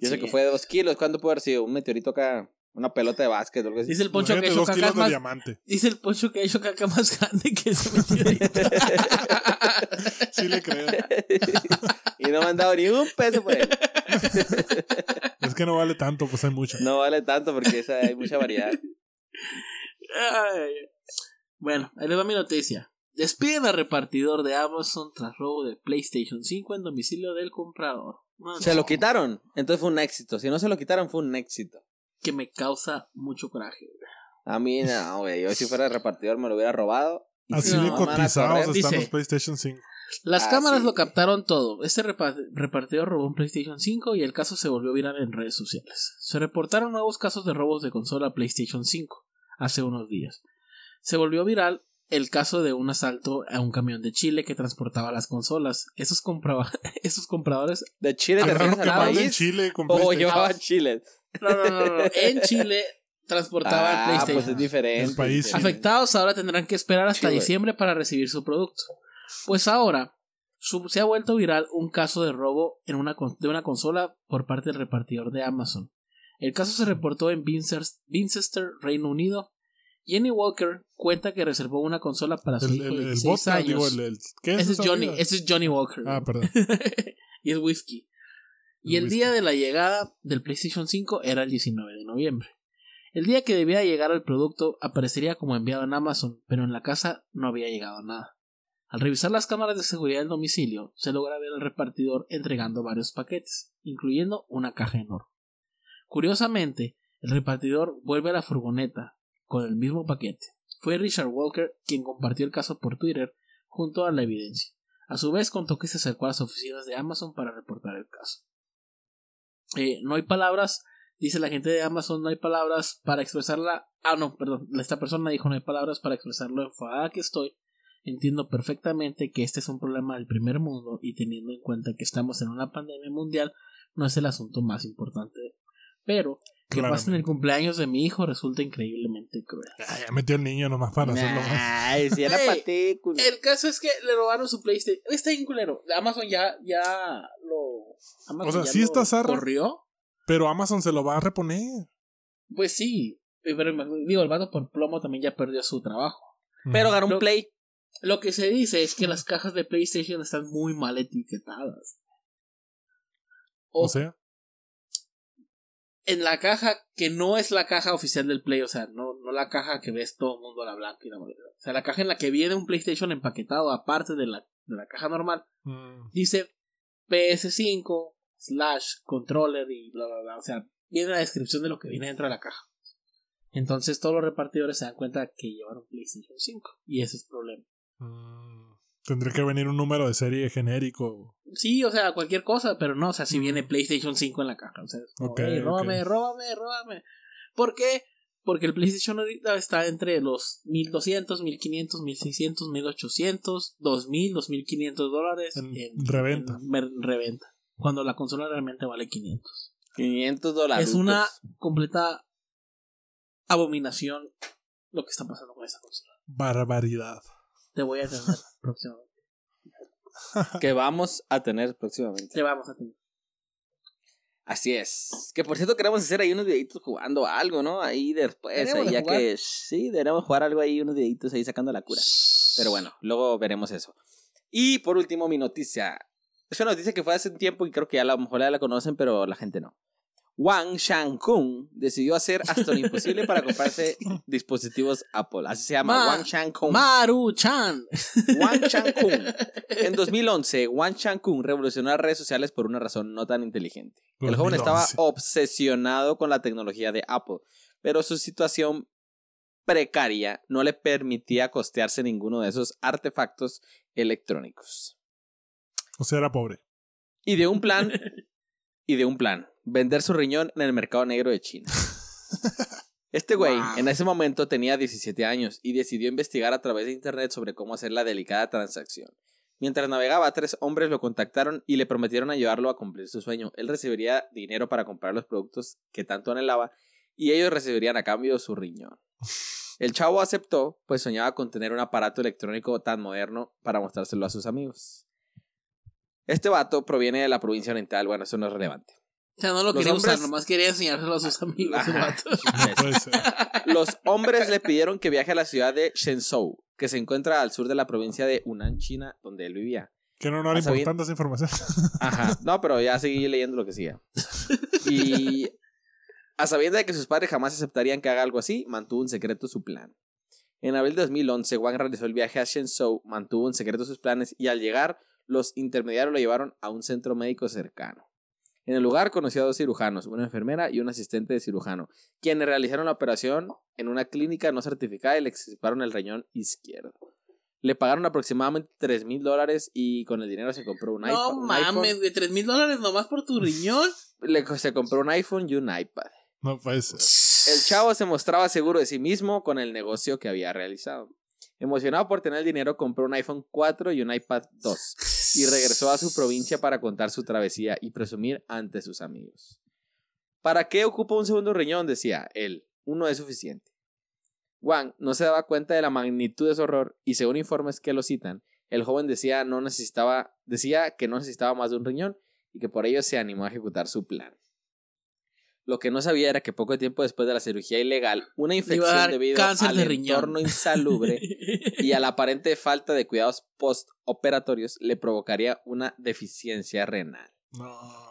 Yo sé Sí. que fue de dos kilos. ¿Cuánto puede haber sido? Un meteorito acá. Una pelota de básquet o algo así. Dice el poncho que ha hecho caca kilos de más. diamante. Dice el poncho que ha hecho caca más grande que ese. Sí le creo. y no me han dado ni un peso por él. Es que no vale tanto, pues hay mucho. No vale tanto porque esa, hay mucha variedad. Ay. Bueno, ahí les va mi noticia. Despiden al repartidor de Amazon tras robo de PlayStation 5 en domicilio del comprador. No, Se no, lo quitaron. Entonces fue un éxito. Si no se lo quitaron, fue un éxito. Que me causa mucho coraje. A mí, no, güey. Yo si fuera repartidor me lo hubiera robado. Y Así no, de cotizados están Dice- los PlayStation 5. Las Ah, cámaras sí. lo captaron todo. Este repa- repartidor robó un PlayStation 5 y el caso se volvió viral en redes sociales. Se reportaron nuevos casos de robos de consola PlayStation 5 hace unos días. Se volvió viral el caso de un asalto a un camión de Chile que transportaba las consolas. Esos, compraba- esos compradores De Chile país. Chile con O llevaban Chile. No, no, no, no, en Chile transportaban Ah, PlayStation. pues es diferente. El país, sí. Afectados ahora tendrán que esperar hasta diciembre para recibir su producto. Pues ahora su- se ha vuelto viral un caso de robo en una, de una consola por parte del repartidor de Amazon. El caso se reportó en Winchester, Reino Unido. Jenny Walker cuenta que reservó una consola para su El, hijo el, de el 16 vodka, años. digo, el, el- ¿qué es ese es Johnny, ese es Johnny Walker. Ah, perdón. y es whisky. Y El día de la llegada del PlayStation 5 era el 19 de noviembre. El día que debía llegar el producto aparecería como enviado en Amazon, pero en la casa no había llegado nada. Al revisar las cámaras de seguridad del domicilio, se logra ver al repartidor entregando varios paquetes, incluyendo una caja enorme. Curiosamente, el repartidor vuelve a la furgoneta con el mismo paquete. Fue Richard Walker quien compartió el caso por Twitter junto a la evidencia. A su vez contó que se acercó a las oficinas de Amazon para reportar el caso. Eh, no hay palabras, dice la gente de Amazon, no hay palabras para expresarla. Ah, no, perdón, esta persona dijo no hay palabras para expresar lo enfadada que estoy. Entiendo perfectamente que este es un problema del primer mundo y teniendo en cuenta que estamos en una pandemia mundial, no es el asunto más importante. Pero que Claramente. pasen el cumpleaños de mi hijo resulta increíblemente cruel. Ah, ya metió el niño nomás para hacerlo más. Ay, si era. El caso es que le robaron su PlayStation. Está bien culero. Amazon ya, ya lo. Amazon O sea, ya sí lo está zarra. corrió. Pero Amazon se lo va a reponer. Pues sí. Pero digo, el vato por plomo también ya perdió su trabajo. Pero ganó un Lo- Play. Lo que se dice es que las cajas de PlayStation están muy mal etiquetadas. O O sea, en la caja que no es la caja oficial del Play, o sea, no, no la caja que ves todo el mundo a la blanca y la amarilla. O sea, la caja en la que viene un PlayStation empaquetado aparte de la, de la caja normal, mm, dice PS5 slash controller y bla bla bla. O sea, viene la descripción de lo que viene dentro de la caja. Entonces todos los repartidores se dan cuenta que llevaron PlayStation 5 y ese es el problema. mm, tendría que venir un número de serie genérico. Sí, o sea, cualquier cosa, pero no, o sea, si viene. PlayStation 5 en la caja. O sea, es como, Ok, "Ey, róbame, róbame, róbame. ¿Por qué? Porque el PlayStation ahorita está entre los 1200, 1500, 1600, 1800, 2000, 2500 dólares En reventa. en mer- reventa. Cuando la consola realmente vale 500. 500 dólares. Es una completa abominación lo que está pasando con esa consola. Barbaridad. Te voy a atender próximamente. que vamos a tener próximamente. Te vamos a atender. Así es. Que por cierto queremos hacer ahí unos videitos jugando algo, ¿no? Ahí después, Deberíamos ahí de ya jugar. que sí, deberíamos jugar algo ahí, unos videitos ahí sacando la cura. Pero bueno, luego veremos eso. Y por último, mi noticia. Es una noticia que fue hace un tiempo y creo que ya a lo mejor ya la conocen, pero la gente no. Wang Shang-kung decidió hacer hasta lo imposible para comprarse dispositivos Apple. Así se llama, Ma- Wang Shang-kung. Maru-chan. Wang Shang-kung. En 2011, Wang Shang-kung revolucionó las redes sociales por una razón no tan inteligente. El joven estaba 2011. obsesionado con la tecnología de Apple, pero su situación precaria no le permitía costearse ninguno de esos artefactos electrónicos. O sea, era pobre. Y de un plan, y de un plan, vender su riñón en el mercado negro de China. Este güey Wow. en ese momento tenía 17 años y decidió investigar a través de internet sobre cómo hacer la delicada transacción. Mientras navegaba, tres hombres lo contactaron y le prometieron ayudarlo a cumplir su sueño. Él recibiría dinero para comprar los productos que tanto anhelaba y ellos recibirían a cambio su riñón. El chavo aceptó, pues soñaba con tener un aparato electrónico tan moderno para mostrárselo a sus amigos. Este vato proviene de la provincia oriental, bueno, eso no es relevante. O sea, no lo Los quería usar, hombres- nomás quería enseñárselo a sus amigos. Ajá. Los hombres le pidieron que viaje a la ciudad de Shenzhou, que se encuentra al sur de la provincia de Hunan, China, donde él vivía. Que no, no era importante esa información. Ajá, no, pero ya seguí leyendo lo que siga. Y a sabiendas de que sus padres jamás aceptarían que haga algo así, mantuvo en secreto su plan. En abril de 2011, Wang realizó el viaje a Shenzhou, mantuvo en secreto sus planes y al llegar, los intermediarios lo llevaron a un centro médico cercano. En el lugar conoció a dos cirujanos, una enfermera y un asistente de cirujano, quienes realizaron la operación en una clínica no certificada y le extirparon el riñón izquierdo. Le pagaron aproximadamente 3 mil dólares y con el dinero se compró un No iPhone. un iPhone. mames, de 3 mil dólares nomás por tu riñón. Le, se compró un iPhone y un iPad. No puede ser. El chavo se mostraba seguro de sí mismo con el negocio que había realizado. Emocionado por tener el dinero, compró un iPhone 4 y un iPad 2 y regresó a su provincia para contar su travesía y presumir ante sus amigos. ¿Para qué ocupa un segundo riñón? decía él. Uno es suficiente. Wang no se daba cuenta de la magnitud de su horror y según informes que lo citan, el joven decía, no necesitaba, decía que no necesitaba más de un riñón y que por ello se animó a ejecutar su plan. Lo que no sabía era que poco tiempo después de la cirugía ilegal, una infección debido cáncer al de entorno insalubre y a la aparente falta de cuidados postoperatorios le provocaría una deficiencia renal. No.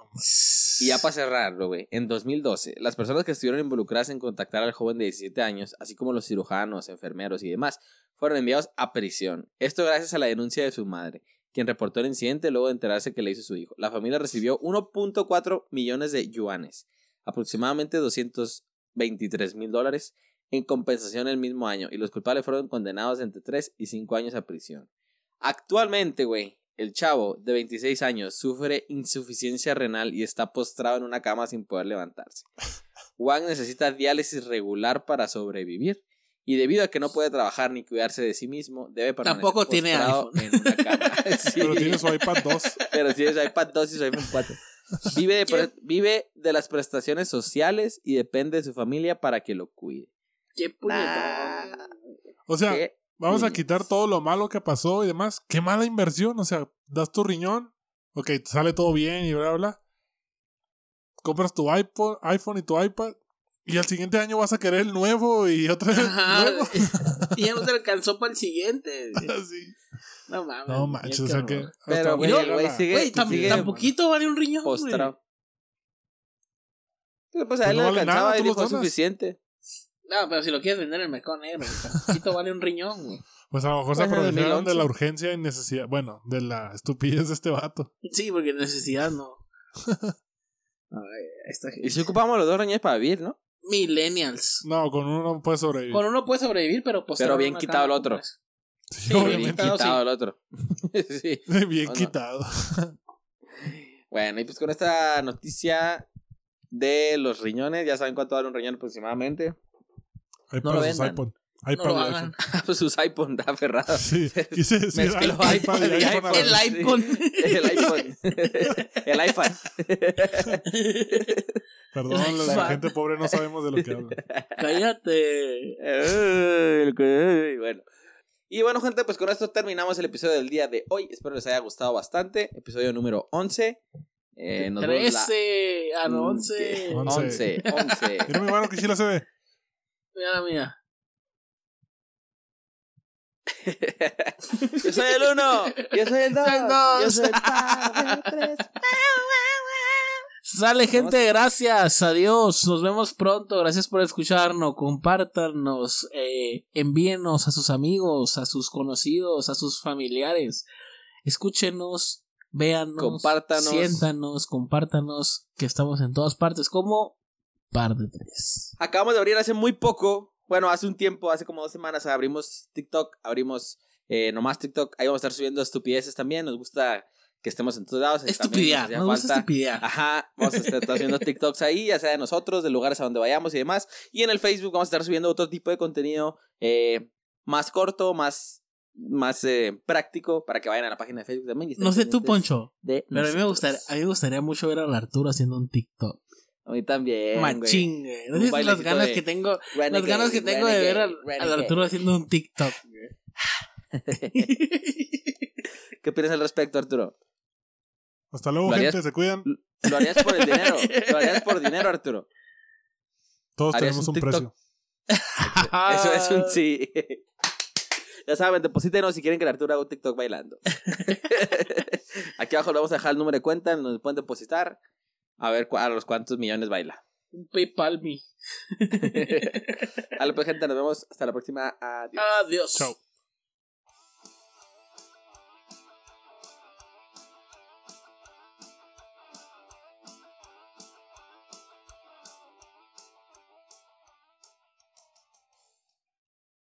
Y ya para cerrarlo, güey, en 2012, las personas que estuvieron involucradas en contactar al joven de 17 años, así como los cirujanos, enfermeros y demás, fueron enviados a prisión. Esto gracias a la denuncia de su madre, quien reportó el incidente luego de enterarse que le hizo su hijo. La familia recibió 1.4 millones de yuanes, aproximadamente 223 mil dólares, en compensación el mismo año, y los culpables fueron condenados entre 3 y 5 años a prisión. Actualmente, güey, el chavo de 26 años sufre insuficiencia renal y está postrado en una cama sin poder levantarse. Wang necesita diálisis regular para sobrevivir y debido a que no puede trabajar ni cuidarse de sí mismo, debe permanecer Tampoco tiene postrado iPhone. en una cama. Sí, Pero tiene su iPad 2. pero tiene su iPad 2 y su iPhone 4. Vive de, pre- vive de las prestaciones sociales y depende de su familia para que lo cuide. Qué Nah. puñetón. O sea, ¿Qué? vamos a quitar todo lo malo que pasó y demás. Qué mala inversión. O sea, das tu riñón Ok, te sale todo bien y bla, bla, bla. Compras tu iPod, iPhone y tu iPad. Y al siguiente año vas a querer el nuevo y otra vez Ajá, nuevo. y ya no te alcanzó para el siguiente. Así. No mames. No manches, o sea que. Pero, güey, el güey sigue- Güey, tam- sigue tan poquito vale un riñón. güey. Postrado. Pero pues a Pues él no le vale alcanzaba nada, y dijo suficiente. No, pero si lo quieres vender en el mercado negro, güey, tan poquito vale un riñón, güey. Pues a lo mejor se Pues aprovecharon de 2011. la urgencia y necesidad. Bueno, de la estupidez de este vato. Sí, porque necesidad no. Ay, esta Y gente. si ocupamos los dos riñones para vivir, ¿no? Millennials. No, con uno no puedes sobrevivir. Con uno puede sobrevivir, pero pues. Pero bien quitado el otro. Sí, sí, Bien obviamente. quitado, quitado sí. el otro. sí. Bien quitado. Bueno, y pues con esta noticia de los riñones, ya saben cuánto vale un riñón aproximadamente. Ahí No lo sus vendan. iPod. No lo hagan. Pues sus iPhone está aferrado. Sí, quise decir Mezcló iPad, iPod y y iPhone. El iPhone. El iPhone. El iPhone. Perdón, la iPad. gente pobre no sabemos de lo que habla. Cállate. Bueno. Y bueno, gente, pues con esto terminamos el episodio del día de hoy. Espero les haya gustado bastante. Episodio número 11. Eh, nos vemos la- 13 a Mm, 11. ¿qué? Once. 11. 11. Mira mi mano que sí la se ve. Mira la mía. Yo soy el 1. Yo soy el 2. Soy el dos. Yo soy el par de tres. Sale gente, gracias, adiós, nos vemos pronto, gracias por escucharnos, compártanos, eh, envíenos a sus amigos, a sus conocidos, a sus familiares, escúchenos, véanos, Compártanos. siéntanos, compártanos, que estamos en todas partes como par de tres. Acabamos de abrir hace muy poco. Bueno, hace un tiempo, hace como dos semanas, abrimos TikTok. Abrimos eh, nomás TikTok. Ahí vamos a estar subiendo estupideces también. Nos gusta que estemos en todos lados. Hacía nos gusta falta. Ajá, vamos a estar haciendo TikToks ahí, ya sea de nosotros, de lugares a donde vayamos y demás. Y en el Facebook vamos a estar subiendo otro tipo de contenido eh, más corto, más, más eh, práctico, para que vayan a la página de Facebook también. No sé tú, Poncho, de pero a mí, me gustaría, a mí me gustaría mucho ver a Arturo haciendo un TikTok. A mí también. Machín, güey. No sé las ganas que tengo, las ganas que tengo de ver al, al. Arturo haciendo un TikTok. ¿Qué opinas al respecto, Arturo? Hasta luego, gente. Se cuidan. ¿Lo harías por el dinero? ¿Lo harías por dinero, Arturo? Todos ¿Harías tenemos un precio. Eso es un sí. Ya saben, deposítenos si quieren que el Arturo haga un TikTok bailando. Aquí abajo le vamos a dejar el número de cuenta, nos pueden depositar. A ver a los cuántos millones baila. Un PayPal me. A la pues, gente, nos vemos hasta la próxima. Adiós. Adiós. Chao.